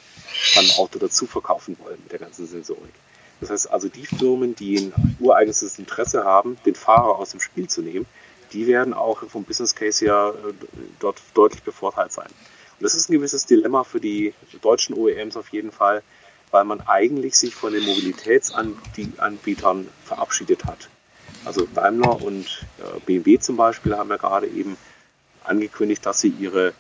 beim Auto dazu verkaufen wollen mit der ganzen Sensorik. Das heißt also, die Firmen, die ein ureigenes Interesse haben, den Fahrer aus dem Spiel zu nehmen, die werden auch vom Business Case her äh, dort deutlich bevorteilt sein. Und das ist ein gewisses Dilemma für die deutschen OEMs auf jeden Fall, weil man eigentlich sich von den Mobilitätsanbietern verabschiedet hat. Also Daimler und äh, BMW zum Beispiel haben ja gerade eben angekündigt, dass sie ihre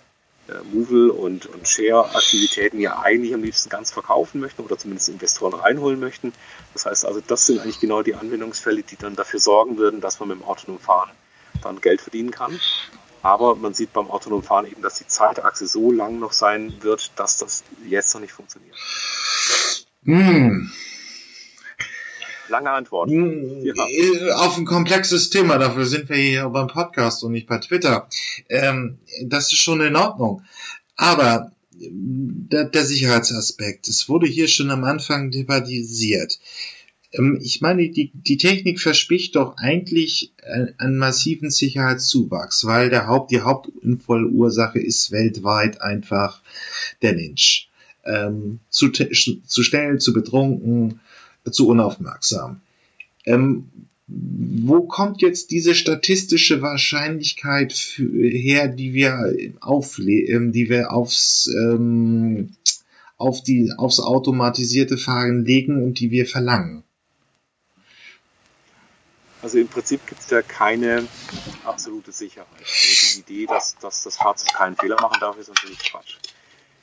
äh, Movil und, und Share-Aktivitäten ja eigentlich am liebsten ganz verkaufen möchten oder zumindest Investoren reinholen möchten. Das heißt also, das sind eigentlich genau die Anwendungsfälle, die dann dafür sorgen würden, dass man mit dem autonomen Fahren dann Geld verdienen kann. Aber man sieht beim autonomen Fahren eben, dass die Zeitachse so lang noch sein wird, dass das jetzt noch nicht funktioniert. Hm. Lange Antwort. Hm, ja. Auf ein komplexes Thema, dafür sind wir hier beim Podcast und nicht bei Twitter. Ähm, das ist schon in Ordnung. Aber der, der Sicherheitsaspekt, es wurde hier schon am Anfang debattisiert. Ähm, ich meine, die, die Technik verspricht doch eigentlich einen massiven Sicherheitszuwachs, weil der Haupt, die Hauptunfallursache ist weltweit einfach der Mensch. Ähm, zu, zu schnell, zu betrunken, zu unaufmerksam. Ähm, wo kommt jetzt diese statistische Wahrscheinlichkeit her, die wir aufle ähm, die wir aufs ähm, auf die aufs automatisierte Fahren legen und die wir verlangen? Also im Prinzip gibt es ja keine absolute Sicherheit. Also die Idee, dass, dass das Fahrzeug keinen Fehler machen darf, ist natürlich Quatsch.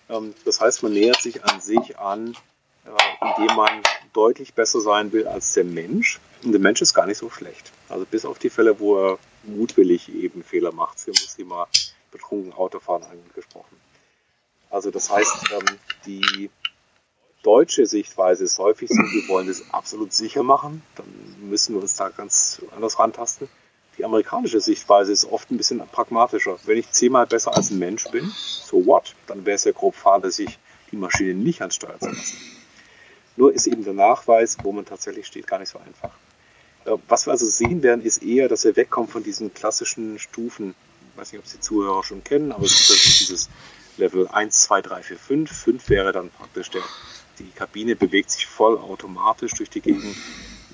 Ähm, das heißt, man nähert sich an sich an, äh, indem man deutlich besser sein will als der Mensch. Und der Mensch ist gar nicht so schlecht. Also bis auf die Fälle, wo er mutwillig eben Fehler macht. Sie haben das Thema betrunken Autofahren angesprochen. Also das heißt, ähm, die deutsche Sichtweise ist häufig so, wir wollen das absolut sicher machen, dann müssen wir uns da ganz anders rantasten. Die amerikanische Sichtweise ist oft ein bisschen pragmatischer. Wenn ich zehnmal besser als ein Mensch bin, so what? Dann wäre es ja grob fahrlässig, die Maschine nicht ans Steuer zu lassen. Nur ist eben der Nachweis, wo man tatsächlich steht, gar nicht so einfach. Äh, was wir also sehen werden, ist eher, dass wir wegkommen von diesen klassischen Stufen. Ich weiß nicht, ob Sie Zuhörer schon kennen, aber es also dieses Level 1, 2, 3, 4, 5. 5 wäre dann praktisch der die Kabine bewegt sich vollautomatisch durch die Gegend.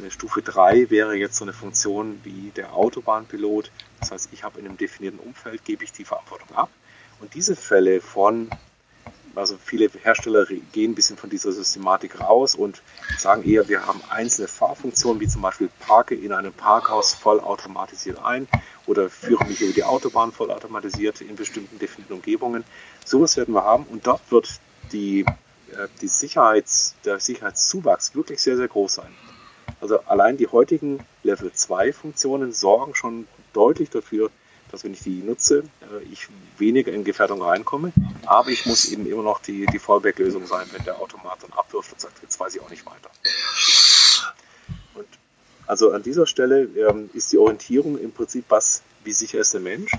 Stufe 3 wäre jetzt so eine Funktion wie der Autobahnpilot. Das heißt, ich habe in einem definierten Umfeld, gebe ich die Verantwortung ab. Und diese Fälle von, also viele Hersteller gehen ein bisschen von dieser Systematik raus und sagen eher, wir haben einzelne Fahrfunktionen, wie zum Beispiel parke in einem Parkhaus vollautomatisiert ein oder führe mich über die Autobahn vollautomatisiert in bestimmten definierten Umgebungen. Sowas werden wir haben und dort wird die die Sicherheits, der Sicherheitszuwachs wirklich sehr, sehr groß sein. Also allein die heutigen Level 2 Funktionen sorgen schon deutlich dafür, dass wenn ich die nutze, äh, ich weniger in Gefährdung reinkomme. Aber ich muss eben immer noch die, die Fallback-Lösung sein, wenn der Automat dann abwirft und sagt, jetzt weiß ich auch nicht weiter. Und also an dieser Stelle ähm, ist die Orientierung im Prinzip, was, wie sicher ist der Mensch.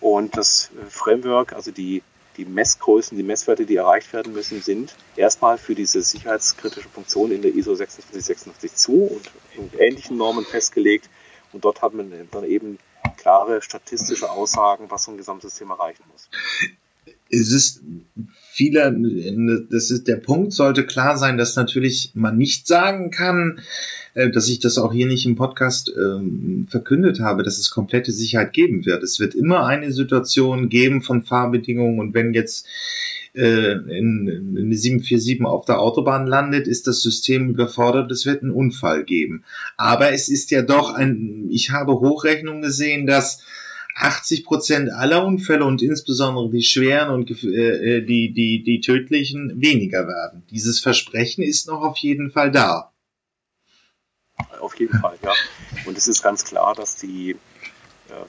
Und das äh, Framework, also die die Messgrößen, die Messwerte, die erreicht werden müssen, sind erstmal für diese sicherheitskritische Funktion in der ISO 26682 und, und ähnlichen Normen festgelegt. Und dort hat man dann eben klare statistische Aussagen, was so ein Gesamtsystem erreichen muss. Es ist viele, das ist der Punkt, sollte klar sein, dass natürlich man nicht sagen kann, äh, dass ich das auch hier nicht im Podcast ähm, verkündet habe, dass es komplette Sicherheit geben wird. Es wird immer eine Situation geben von Fahrbedingungen und wenn jetzt äh, in, in eine 747 auf der Autobahn landet, ist das System überfordert, es wird einen Unfall geben. Aber es ist ja doch ein, ich habe Hochrechnungen gesehen, dass 80 Prozent aller Unfälle und insbesondere die schweren und äh, äh, die, die, die tödlichen weniger werden. Dieses Versprechen ist noch auf jeden Fall da. Auf jeden Fall, ja. Und es ist ganz klar, dass die,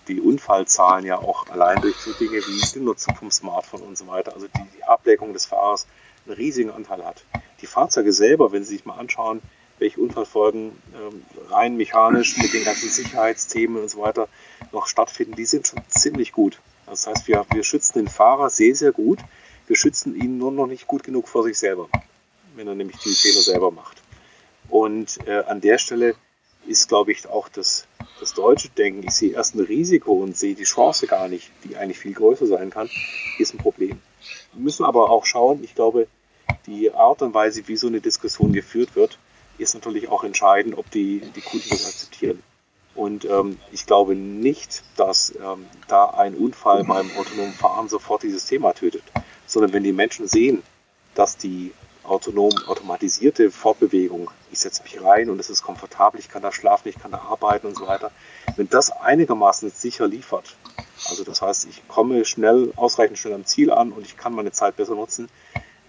die Unfallzahlen ja auch allein durch so Dinge wie die Nutzung vom Smartphone und so weiter, also die, die Ablenkung des Fahrers, einen riesigen Anteil hat. Die Fahrzeuge selber, wenn Sie sich mal anschauen, welche Unfallfolgen ähm, rein mechanisch mit den ganzen Sicherheitsthemen und so weiter noch stattfinden, die sind schon ziemlich gut. Das heißt, wir, wir schützen den Fahrer sehr, sehr gut. Wir schützen ihn nur noch nicht gut genug vor sich selber, wenn er nämlich die Fehler selber macht. Und äh, an der Stelle ist, glaube ich, auch das, das deutsche Denken, ich sehe erst ein Risiko und sehe die Chance gar nicht, die eigentlich viel größer sein kann, ist ein Problem. Wir müssen aber auch schauen, ich glaube, die Art und Weise, wie so eine Diskussion geführt wird, ist natürlich auch entscheidend, ob die, die Kunden das akzeptieren. Und ähm, ich glaube nicht, dass ähm, da ein Unfall beim autonomen Fahren sofort dieses Thema tötet, sondern wenn die Menschen sehen, dass die autonom automatisierte Fortbewegung, ich setze mich rein und es ist komfortabel, ich kann da schlafen, ich kann da arbeiten und so weiter, wenn das einigermaßen sicher liefert, also das heißt, ich komme schnell, ausreichend schnell am Ziel an und ich kann meine Zeit besser nutzen,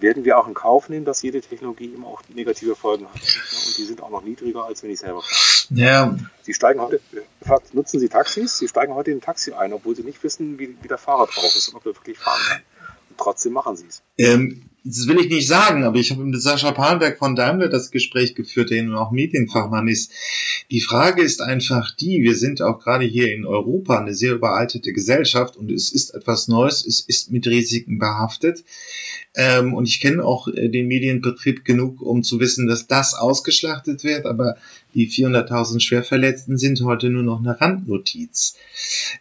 werden wir auch in Kauf nehmen, dass jede Technologie immer auch negative Folgen hat. Und die sind auch noch niedriger, als wenn ich selber fahre. Ja. Sie steigen heute, nutzen Sie Taxis? Sie steigen heute in ein Taxi ein, obwohl Sie nicht wissen, wie, wie der Fahrer drauf ist und ob er wirklich fahren kann. Und trotzdem machen Sie es. Ähm, das will ich nicht sagen, aber ich habe mit Sascha Palmberg von Daimler das Gespräch geführt, der nun auch Medienfachmann ist. Die Frage ist einfach die, wir sind auch gerade hier in Europa eine sehr überaltete Gesellschaft und es ist etwas Neues, es ist mit Risiken behaftet. Ähm, und ich kenne auch äh, den Medienbetrieb genug, um zu wissen, dass das ausgeschlachtet wird, aber die 400.000 Schwerverletzten sind heute nur noch eine Randnotiz.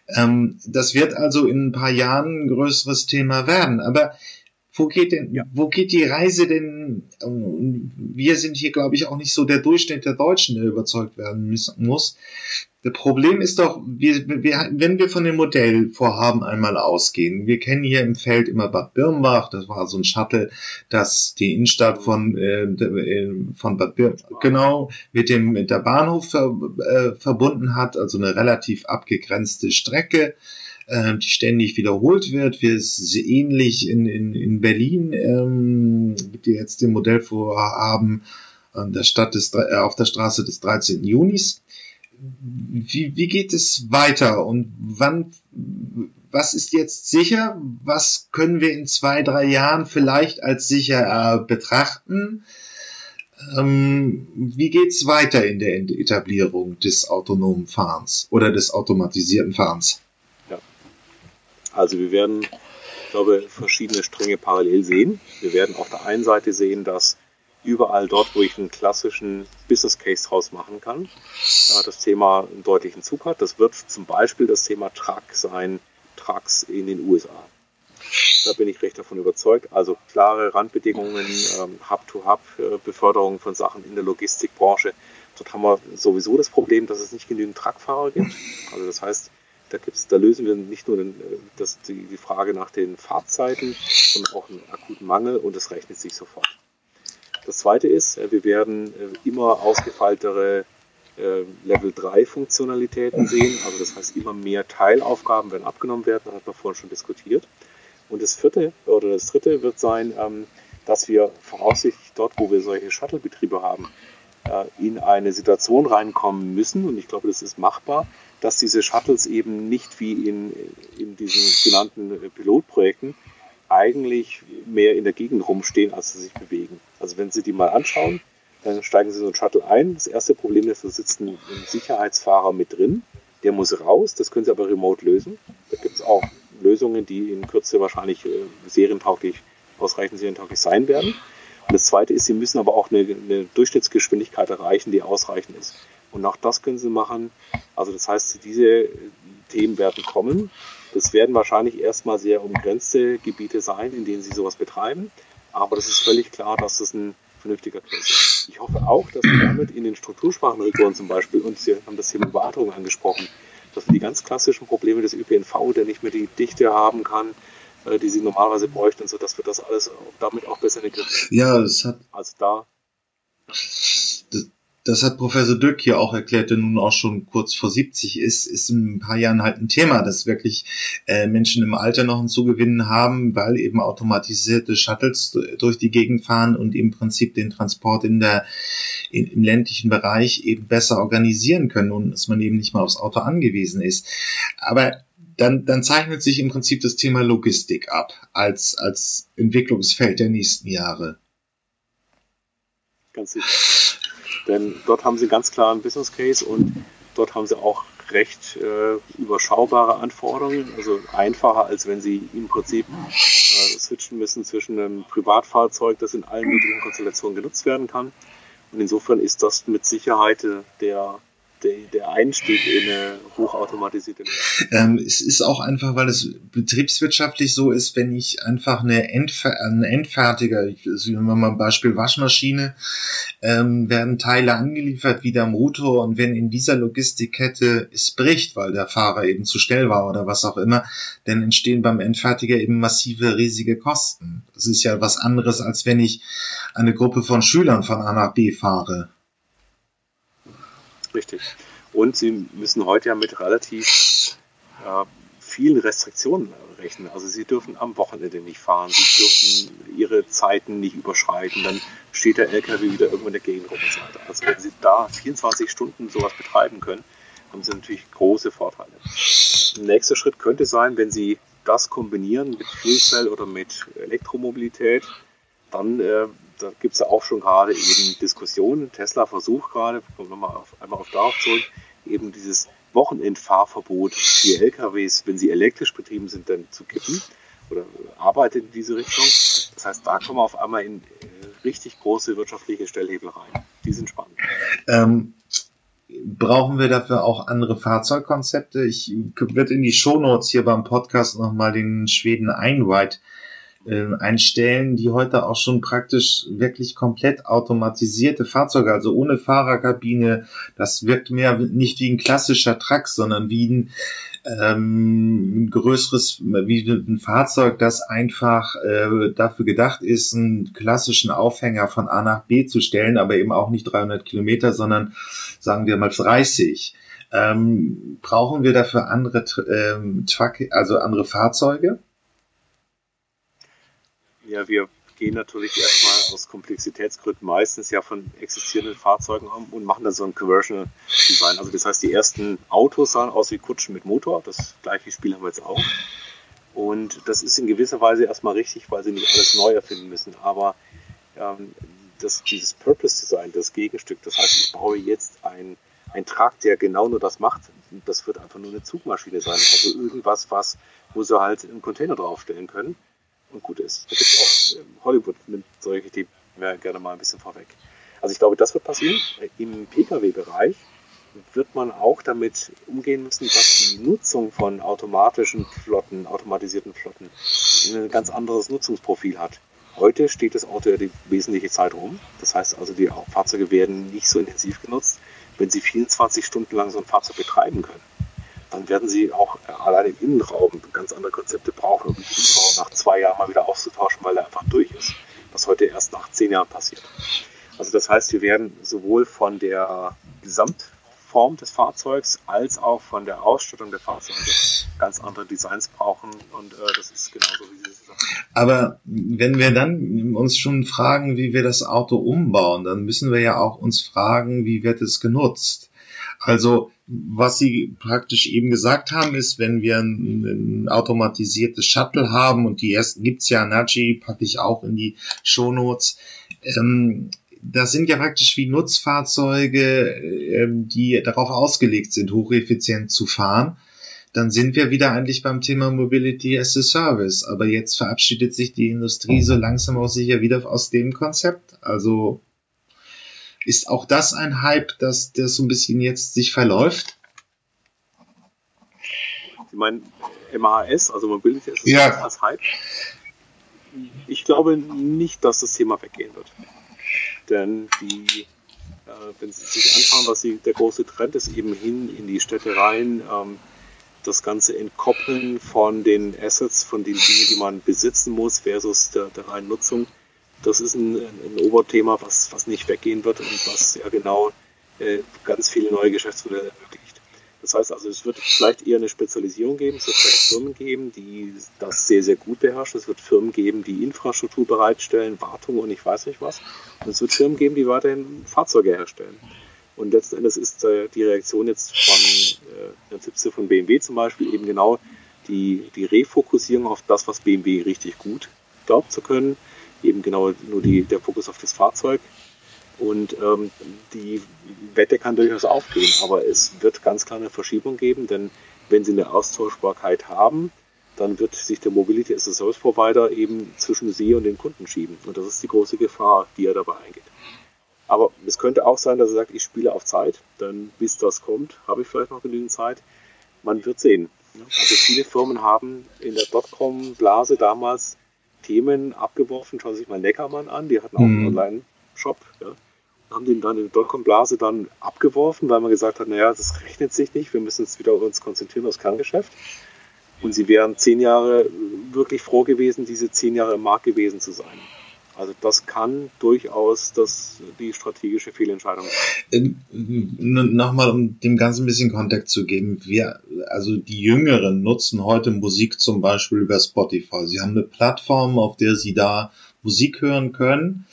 Ähm, das wird also in ein paar Jahren ein größeres Thema werden. Aber wo geht denn, ja. wo geht die Reise denn? Wir sind hier, glaube ich, auch nicht so der Durchschnitt der Deutschen, der überzeugt werden müssen, muss. Das Problem ist doch, wir, wir, wenn wir von dem Modellvorhaben einmal ausgehen, wir kennen hier im Feld immer Bad Birnbach, das war so ein Shuttle, das die Innenstadt von, äh, äh von Bad Birnbach, genau, mit dem, mit der Bahnhof ver, äh, verbunden hat, also eine relativ abgegrenzte Strecke äh, die ständig wiederholt wird. Wir es ähnlich in, in, in Berlin ähm, ihr jetzt den Modellvorhaben an der Stadt des, äh, auf der Straße des 13. Junis. Wie, wie geht es weiter und wann, was ist jetzt sicher? Was können wir in zwei, drei Jahren vielleicht als sicher äh, betrachten? Ähm, wie geht's weiter in der Etablierung des autonomen Fahrens oder des automatisierten Fahrens? Also wir werden, ich glaube, verschiedene Stränge parallel sehen. Wir werden auf der einen Seite sehen, dass überall dort, wo ich einen klassischen Business Case draus machen kann, das Thema einen deutlichen Zug hat. Das wird zum Beispiel das Thema Truck sein, Trucks in den USA. Da bin ich recht davon überzeugt. Also klare Randbedingungen, ähm, Hub-to-Hub-Beförderung von Sachen in der Logistikbranche. Dort haben wir sowieso das Problem, dass es nicht genügend Truckfahrer gibt. Also das heißt, da, gibt's, da lösen wir nicht nur den, äh, das, die, die Frage nach den Fahrzeiten, sondern auch einen akuten Mangel und es rechnet sich sofort. Das zweite ist, äh, wir werden äh, immer ausgefeiltere Level 3 Funktionalitäten sehen. Also das heißt, immer mehr Teilaufgaben werden abgenommen werden, das hat man vorhin schon diskutiert. Und das vierte oder das dritte wird sein, ähm, dass wir voraussichtlich dort, wo wir solche Shuttle-Betriebe haben, in eine Situation reinkommen müssen, und ich glaube, das ist machbar, dass diese Shuttles eben nicht wie in, in diesen genannten Pilotprojekten eigentlich mehr in der Gegend rumstehen, als sie sich bewegen. Also wenn Sie die mal anschauen, dann steigen Sie so ein Shuttle ein. Das erste Problem ist, da sitzt ein, Sicherheitsfahrer mit drin. Der muss raus, das können Sie aber remote lösen. Da gibt es auch Lösungen, die in Kürze wahrscheinlich äh, serientauglich, ausreichend serientauglich sein werden. Und das zweite ist, Sie müssen aber auch eine, eine Durchschnittsgeschwindigkeit erreichen, die ausreichend ist. Und auch das können Sie machen. Also das heißt, diese Themen werden kommen. Das werden wahrscheinlich erstmal sehr umgrenzte Gebiete sein, in denen sie sowas betreiben. Aber das ist völlig klar, dass das ein vernünftiger Case ist. Ich hoffe auch, dass wir damit in den Struktursprachenregionen zum Beispiel, und Sie haben das Thema Überwachung angesprochen, dass wir die ganz klassischen Probleme des ÖPNV, der nicht mehr die Dichte haben kann, äh, die sie normalerweise bräuchten, so dass wir das alles damit auch besser in den Griff kriegen. Ja, das hat. Also da. Das, das hat Professor Dück hier auch erklärt, der nun auch schon kurz vor 70 ist, ist in ein paar Jahren halt ein Thema, dass wirklich äh, Menschen im Alter noch ein Zugewinnen haben, weil eben automatisierte Shuttles durch die Gegend fahren und im Prinzip den Transport in der in, im ländlichen Bereich eben besser organisieren können und dass man eben nicht mal aufs Auto angewiesen ist. Aber dann, dann zeichnet sich im Prinzip das Thema Logistik ab als, als Entwicklungsfeld der nächsten Jahre. Ganz sicher. Denn dort haben sie ganz klar einen Business Case und dort haben sie auch recht äh, überschaubare Anforderungen, also einfacher, als wenn sie im Prinzip äh, switchen müssen zwischen einem Privatfahrzeug, das in allen möglichen Konstellationen genutzt werden kann. Und insofern ist das mit Sicherheit der der, der Einstieg in eine hochautomatisierte ähm, Es ist auch einfach, weil es betriebswirtschaftlich so ist, wenn ich einfach eine, Endfer eine Endfertiger, ich also mal ein Beispiel Waschmaschine, ähm, werden Teile angeliefert wie der Motor und wenn in dieser Logistikkette es bricht, weil der Fahrer eben zu schnell war oder was auch immer, dann entstehen beim Endfertiger eben massive, riesige Kosten. Das ist ja was anderes, als wenn ich eine Gruppe von Schülern von A nach B fahre. Richtig. Und sie müssen heute ja mit relativ äh, vielen Restriktionen rechnen. Also sie dürfen am Wochenende nicht fahren, sie dürfen ihre Zeiten nicht überschreiten, dann steht der LKW wieder irgendwo in der Gegend rum und so weiter. Also wenn sie da 24 Stunden sowas betreiben können, haben sie natürlich große Vorteile. Der nächste Schritt könnte sein, wenn sie das kombinieren mit Fuel oder mit Elektromobilität, dann äh, da gibt es ja auch schon gerade eben Diskussionen. Tesla versucht gerade, kommen wir mal auf, einmal auf darauf zurück, eben dieses Wochenendfahrverbot für LKWs, wenn sie elektrisch betrieben sind, dann zu kippen oder arbeitet in diese Richtung. Das heißt, da kommen wir auf einmal in äh, richtig große wirtschaftliche Stellhebel rein. Die sind spannend. Ähm, brauchen wir dafür auch andere Fahrzeugkonzepte? Ich würde in die Shownotes hier beim Podcast nochmal den Schweden Einride äh, einstellen, die heute auch schon praktisch wirklich komplett automatisierte Fahrzeuge, also ohne Fahrerkabine. Das wirkt mehr nicht wie ein klassischer Truck, sondern wie ein, ähm, größeres, wie ein Fahrzeug, das einfach äh, dafür gedacht ist, einen klassischen Aufhänger von A nach B zu stellen, aber eben auch nicht 300 Kilometer, sondern sagen wir mal 30. Ähm, brauchen wir dafür andere ähm, Truck, also andere Fahrzeuge? Ja, wir gehen natürlich erstmal aus Komplexitätsgründen meistens ja von existierenden Fahrzeugen um und machen dann so ein Conversional Design. Also das heißt, die ersten Autos sahen aus wie Kutschen mit Motor. Das gleiche Spiel haben wir jetzt auch. Und das ist in gewisser Weise erstmal richtig, weil sie nicht alles neu erfinden müssen. Aber ähm, das, dieses Purpose Design, das Gegenstück, das heißt, ich baue jetzt ein, ein Truck, der genau nur das macht. Das wird einfach nur eine Zugmaschine sein. Also irgendwas, was, wo sie halt einen Container draufstellen können und gut ist. Da gibt es auch, ähm, Hollywood nimmt solche Themen gerne mal ein bisschen vorweg. Also ich glaube, das wird passieren. Im Pkw-Bereich wird man auch damit umgehen müssen, dass die Nutzung von automatischen Flotten, automatisierten Flotten, ein ganz anderes Nutzungsprofil hat. Heute steht das Auto ja die wesentliche Zeit rum. Das heißt also, die Fahrzeuge werden nicht so intensiv genutzt, wenn sie 24 Stunden lang so ein Fahrzeug betreiben können dann werden sie auch allein im Innenraum ganz andere Konzepte brauchen, um den Innenraum nach zwei Jahren mal wieder auszutauschen, weil er einfach durch ist. Was heute erst nach zehn Jahren passiert. Also das heißt, wir werden sowohl von der Gesamtform des Fahrzeugs als auch von der Ausstattung der Fahrzeuge ganz andere Designs brauchen und äh, das ist genauso wie Sie es sagen. Aber wenn wir dann uns schon fragen, wie wir das Auto umbauen, dann müssen wir ja auch uns fragen, wie wird es genutzt? Also was Sie praktisch eben gesagt haben, ist, wenn wir ein, ein automatisiertes Shuttle haben und die ersten gibt's ja, Naji packe ich auch in die Shownotes, ähm, das sind ja praktisch wie Nutzfahrzeuge, ähm, die darauf ausgelegt sind, hocheffizient zu fahren. Dann sind wir wieder eigentlich beim Thema Mobility as a Service. Aber jetzt verabschiedet sich die Industrie so langsam auch sicher wieder aus dem Konzept. Also ist auch das ein Hype, dass der so ein bisschen jetzt sich verläuft? Sie meinen MAS, also Mobility as ja. als Hype? Ich glaube nicht, dass das Thema weggehen wird. Denn die, äh, wenn Sie sich anschauen, was Sie, der große Trend ist, eben hin in die Städte rein, ähm, das Ganze entkoppeln von den Assets, von den Dingen, die man besitzen muss, versus der, der reinen Nutzung. Das ist ein, ein Oberthema, was, was nicht weggehen wird und was ja genau äh, ganz viele neue Geschäftsmodelle ermöglicht. Das heißt also, es wird vielleicht eher eine Spezialisierung geben, es wird vielleicht Firmen geben, die das sehr, sehr gut beherrschen, es wird Firmen geben, die Infrastruktur bereitstellen, Wartung und ich weiß nicht was. Und es wird Firmen geben, die weiterhin Fahrzeuge herstellen. Und letzten Endes ist äh, die Reaktion jetzt von äh, Herrn Zipse von BMW zum Beispiel eben genau die, die Refokussierung auf das, was BMW richtig gut glaubt zu können. Eben genau nur die, der Fokus auf das Fahrzeug. Und ähm, die Wette kann durchaus aufgehen, aber es wird ganz klar eine Verschiebung geben, denn wenn Sie eine Austauschbarkeit haben, dann wird sich der Mobility as a Service Provider eben zwischen Sie und den Kunden schieben. Und das ist die große Gefahr, die er dabei eingeht. Aber es könnte auch sein, dass er sagt, ich spiele auf Zeit, dann bis das kommt, habe ich vielleicht noch genügend Zeit. Man wird sehen. Also viele Firmen haben in der Dotcom-Blase damals Themen abgeworfen. Schauen Sie sich mal Neckermann an, die hatten auch einen mhm. Online-Shop. Ja. Haben den dann in der Dotcom-Blase dann abgeworfen, weil man gesagt hat, naja, das rechnet sich nicht, wir müssen uns wieder uns konzentrieren aufs Kerngeschäft. Und sie wären zehn Jahre wirklich froh gewesen, diese zehn Jahre im Markt gewesen zu sein. Also das kann durchaus das, die strategische Fehlentscheidung sein. Nochmal, um dem Ganzen ein bisschen Kontext zu geben. Wir, also die Jüngeren nutzen heute Musik zum Beispiel über Spotify. Sie haben eine Plattform, auf der sie da Musik hören können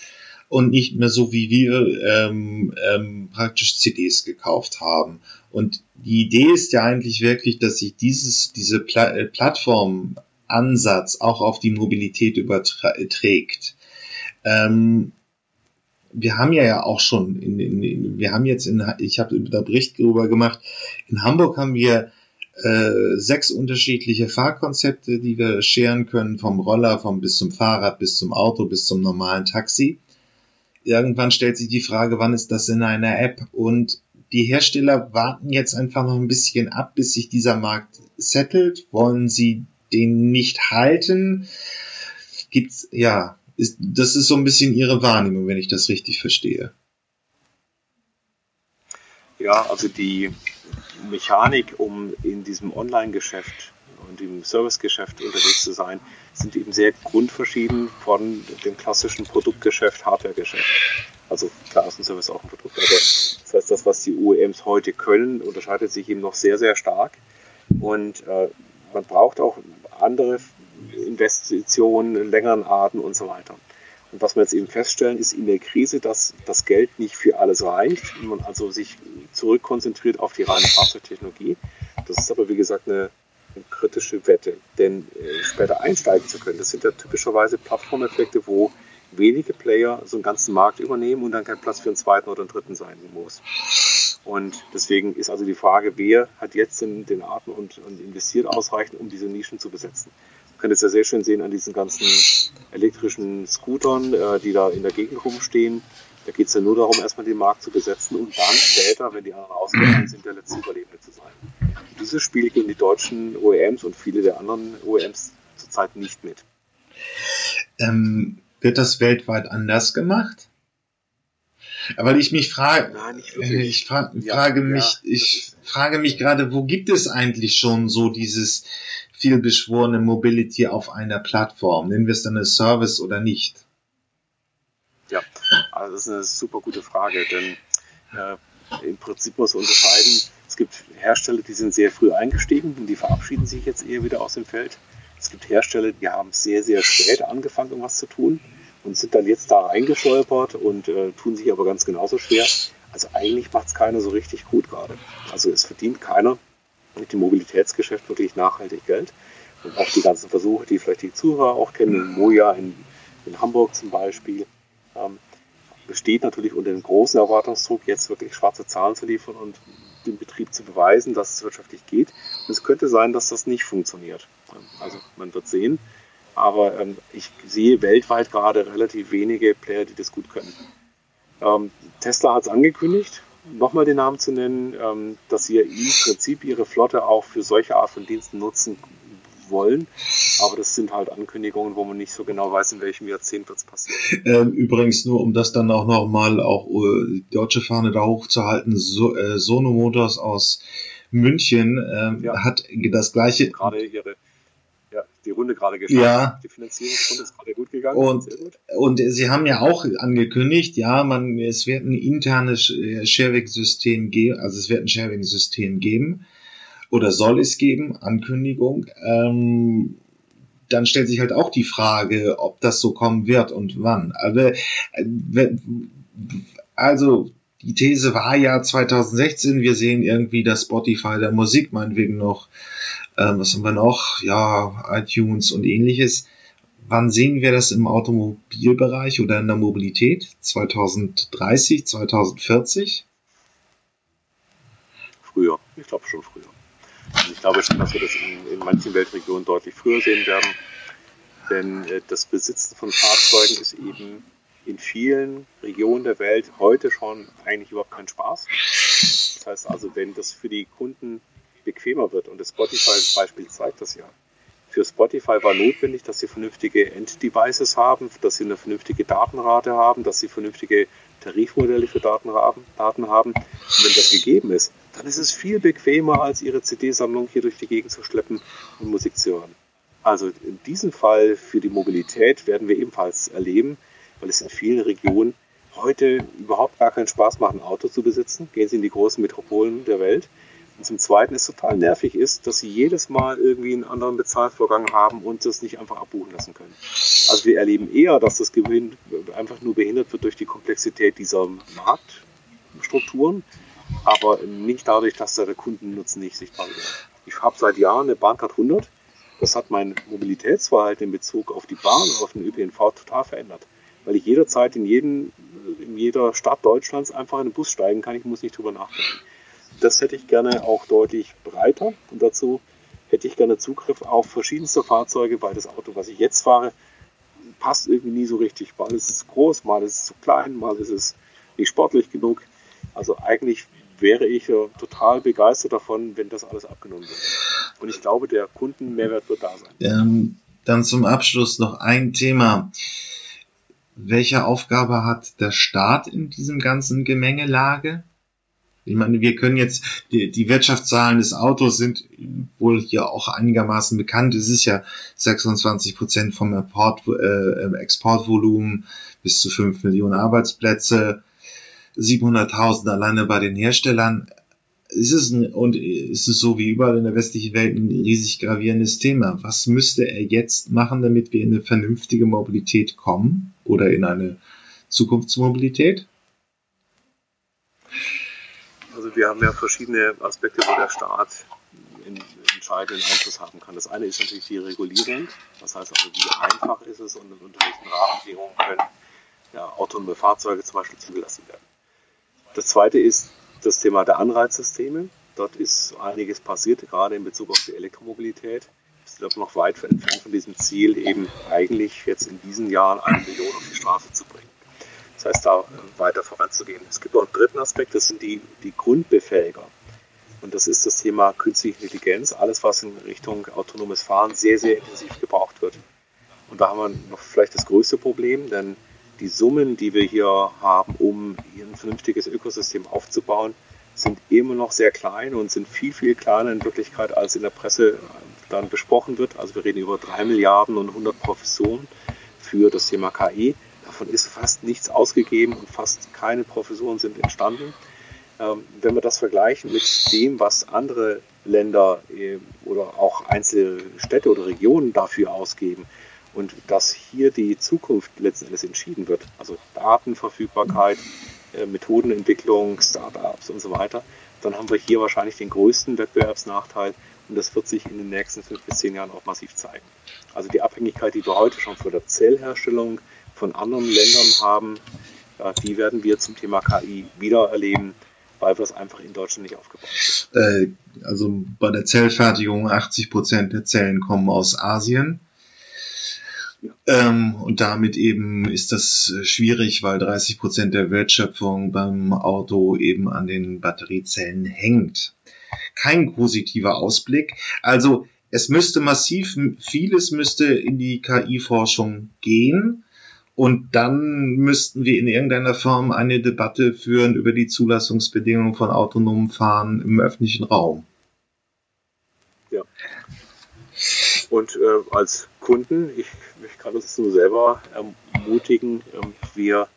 und nicht mehr so wie wir ähm, ähm, praktisch CDs gekauft haben. Und die Idee ist ja eigentlich wirklich, dass sich dieses, diese Pla äh, Plattformansatz auch auf die Mobilität überträgt. Ähm, wir haben ja ja auch schon, in, in, wir haben jetzt in, ich habe da Bericht darüber gemacht, in Hamburg haben wir äh, sechs unterschiedliche Fahrkonzepte, die wir scheren können, vom Roller, vom bis zum Fahrrad, bis zum Auto, bis zum normalen Taxi. Irgendwann stellt sich die Frage, wann ist das in einer App? Und die Hersteller warten jetzt einfach noch ein bisschen ab, bis sich dieser Markt settelt. Wollen sie den nicht halten? Gibt's, ja, ist, das ist so ein bisschen Ihre Wahrnehmung, wenn ich das richtig verstehe. Ja, also die Mechanik, um in diesem Online-Geschäft und im Servicegeschäft unterwegs zu sein, sind eben sehr grundverschieden von dem klassischen Produktgeschäft, Hardwaregeschäft. Also klar ist ein Service auch ein Produkt, aber das heißt, das, was die OEMs heute können, unterscheidet sich eben noch sehr, sehr stark. Und äh, man braucht auch andere Investitionen, längeren Arten und so weiter. Und was wir jetzt eben feststellen, ist in der Krise, dass das Geld nicht für alles reicht, man also sich zurückkonzentriert auf die reine Fahrzeugtechnologie. Das ist aber, wie gesagt, eine, eine kritische Wette. Denn äh, später einsteigen zu können, das sind ja typischerweise Plattformeffekte, wo wenige Player so einen ganzen Markt übernehmen und dann kein Platz für einen zweiten oder einen dritten sein muss. Und deswegen ist also die Frage, wer hat jetzt den, den Atem und, und investiert ausreichend, um diese Nischen zu besetzen. Kann es ja sehr schön sehen an diesen ganzen elektrischen Scootern, äh, die da in der Gegend rumstehen. Da geht es ja nur darum, erstmal den Markt zu besetzen und dann später, wenn die anderen ausgefallen sind, der letzte Überlebende zu sein. Und dieses Spiel gehen die deutschen OEMs und viele der anderen OEMs zurzeit nicht mit. Ähm, wird das weltweit anders gemacht? Weil ich mich frage, Nein, ich fra ja, frage mich, ja, ich frage mich gerade, wo gibt es eigentlich schon so dieses vielbeschworene Mobility auf einer Plattform? Nennen wir es dann eine Service oder nicht? Ja, also das ist eine super gute Frage, denn äh, im Prinzip muss man unterscheiden. Es gibt Hersteller, die sind sehr früh eingestiegen und die verabschieden sich jetzt eher wieder aus dem Feld. Es gibt Hersteller, die haben sehr, sehr spät angefangen, um was zu tun und sind dann jetzt da reingestolpert und äh, tun sich aber ganz genauso schwer. Also eigentlich macht es keiner so richtig gut gerade. Also es verdient keiner mit dem Mobilitätsgeschäft wirklich nachhaltig Geld. Und auch die ganzen Versuche, die vielleicht die Zuhörer auch kennen, Moja in, in Hamburg zum Beispiel, ähm, besteht natürlich unter dem großen Erwartungsdruck, jetzt wirklich schwarze Zahlen zu liefern und dem Betrieb zu beweisen, dass es wirtschaftlich geht. Und es könnte sein, dass das nicht funktioniert. Also man wird sehen. Aber ähm, ich sehe weltweit gerade relativ wenige Player, die das gut können. Ähm, Tesla hat es angekündigt, nochmal den Namen zu nennen, ähm, dass sie im Prinzip ihre Flotte auch für solche Art von Diensten nutzen wollen. Aber das sind halt Ankündigungen, wo man nicht so genau weiß, in welchem Jahrzehnt wird es passieren. Ähm, übrigens nur, um das dann auch nochmal auch äh, die deutsche Fahne da hochzuhalten, so, äh, Sono Motors aus München ähm, ja. hat das gleiche. Gerade ihre die Runde gerade geschafft. Ja. Die Finanzierungsrunde ist gerade gut gegangen. Und, und sie haben ja auch angekündigt, ja, man, es wird ein internes äh, Sharing-System geben, also es wird ein Sharing-System geben oder soll es geben, Ankündigung. Ähm, dann stellt sich halt auch die Frage, ob das so kommen wird und wann. Also, äh, also die These war ja 2016, wir sehen irgendwie das Spotify der Musik, meinetwegen noch, äh, was haben wir noch? Ja, iTunes und ähnliches. Wann sehen wir das im Automobilbereich oder in der Mobilität? 2030, 2040? Früher, ich glaube schon früher. Und ich glaube schon, dass wir das in, in manchen Weltregionen deutlich früher sehen werden. Denn äh, das Besitzen von Fahrzeugen ist eben in vielen Regionen der Welt heute schon eigentlich überhaupt kein Spaß. Das heißt also, wenn das für die Kunden bequemer wird, und das Spotify-Beispiel zeigt das ja, für Spotify war notwendig, dass sie vernünftige End-Devices haben, dass sie eine vernünftige Datenrate haben, dass sie vernünftige Tarifmodelle für Daten haben. Und wenn das gegeben ist, dann ist es viel bequemer, als ihre CD-Sammlung hier durch die Gegend zu schleppen und Musik zu hören. Also in diesem Fall für die Mobilität werden wir ebenfalls erleben, weil es in vielen Regionen heute überhaupt gar keinen Spaß macht, ein Auto zu besitzen. Gehen Sie in die großen Metropolen der Welt. Und zum Zweiten es total nervig ist, dass Sie jedes Mal irgendwie einen anderen Bezahlvorgang haben und das nicht einfach abbuchen lassen können. Also wir erleben eher, dass das Gewinn einfach nur behindert wird durch die Komplexität dieser Marktstrukturen, aber nicht dadurch, dass da der Kundennutzen nicht sichtbar wird. Ich habe seit Jahren eine Bahncard 100. Das hat mein Mobilitätsverhalten in Bezug auf die Bahn auf den ÖPNV total verändert weil ich jederzeit in, jeden, in jeder Stadt Deutschlands einfach in den Bus steigen kann. Ich muss nicht drüber nachdenken. Das hätte ich gerne auch deutlich breiter und dazu hätte ich gerne Zugriff auf verschiedenste Fahrzeuge, weil das Auto, was ich jetzt fahre, passt irgendwie nie so richtig. Mal ist es groß, mal ist es zu klein, mal ist es nicht sportlich genug. Also eigentlich wäre ich total begeistert davon, wenn das alles abgenommen wird. Und ich glaube, der Kundenmehrwert wird da sein. Ähm, dann zum Abschluss noch ein Thema welche Aufgabe hat der Staat in diesem ganzen Gemengelage? Ich meine, wir können jetzt, die, die Wirtschaftszahlen des Autos sind wohl hier auch einigermaßen bekannt. Es ist ja 26 Prozent vom Import, äh, Exportvolumen bis zu 5 Millionen Arbeitsplätze, 700.000 alleine bei den Herstellern ist es ein, und ist es so wie überall in der westlichen Welt ein riesig gravierendes Thema. Was müsste er jetzt machen, damit wir in eine vernünftige Mobilität kommen oder in eine Zukunftsmobilität? Also wir haben ja verschiedene Aspekte, wo der Staat entscheidenden Einfluss haben kann. Das eine ist natürlich die Regulierung. Das heißt also, wie einfach ist es und unter welchen Rahmenbedingungen können ja, autonome Fahrzeuge zum Beispiel zugelassen werden. Das zweite ist das Thema der Anreizsysteme. Dort ist einiges passiert, gerade in Bezug auf die Elektromobilität. Wir sind noch weit entfernt von diesem Ziel, eben eigentlich jetzt in diesen Jahren eine Million auf die Straße zu bringen. Das heißt, da weiter voranzugehen. Es gibt auch einen dritten Aspekt, das sind die, die Grundbefähiger. Und das ist das Thema künstliche Intelligenz, alles, was in Richtung autonomes Fahren sehr, sehr intensiv gebraucht wird. Und da haben wir noch vielleicht das größte Problem, denn die Summen, die wir hier haben, um hier ein vernünftiges Ökosystem aufzubauen, sind immer noch sehr klein und sind viel, viel kleiner in Wirklichkeit, als in der Presse dann besprochen wird. Also wir reden über drei Milliarden und 100 Professoren für das Thema KI. Davon ist fast nichts ausgegeben und fast keine Professoren sind entstanden. Ähm, wenn wir das vergleichen mit dem, was andere Länder äh, oder auch einzelne Städte oder Regionen dafür ausgeben, und dass hier die Zukunft letzten Endes entschieden wird. Also Datenverfügbarkeit, äh, Methodenentwicklung, Startups und so weiter. Dann haben wir hier wahrscheinlich den größten Wettbewerbsnachteil und das wird sich in den nächsten fünf bis zehn Jahren auch massiv zeigen. Also die Abhängigkeit, die wir heute schon von der Zellherstellung von anderen Ländern haben, ja, die werden wir zum Thema KI wieder erleben, weil wir es einfach in Deutschland nicht aufgebaut haben. Äh, also bei der Zellfertigung 80 Prozent der Zellen kommen aus Asien. Ähm, und damit eben ist das äh, schwierig, weil 30 Prozent der Wertschöpfung beim Auto eben an den Batteriezellen hängt. Kein positiver Ausblick. Also es müsste massiv, vieles müsste in die KI-Forschung gehen. Und dann müssten wir in irgendeiner Form eine Debatte führen über die Zulassungsbedingungen von autonomen Fahren im öffentlichen Raum. Ja. Und äh, als Kunden, ich, ich kann uns nur selber ermutigen, äh, wir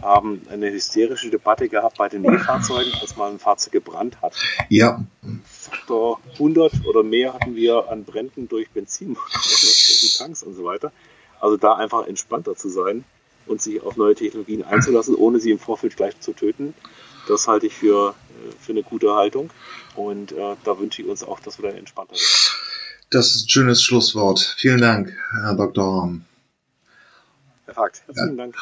haben eine hysterische Debatte gehabt bei den E-Fahrzeugen, als mal ein Fahrzeug gebrannt hat. Ja. Faktor 100 oder mehr hatten wir an Bränden durch Benzin, (laughs) die Tanks und so weiter. Also da einfach entspannter zu sein und sich auf neue Technologien einzulassen, ohne sie im Vorfeld gleich zu töten. Das halte ich für, äh, für eine gute Haltung. Und äh, da wünsche ich uns auch, dass wir dann entspannter werden. Das ist ein schönes Schlusswort. Vielen Dank, Herr Dr. Horn. Herr Fakt, herzlichen ja. Dank.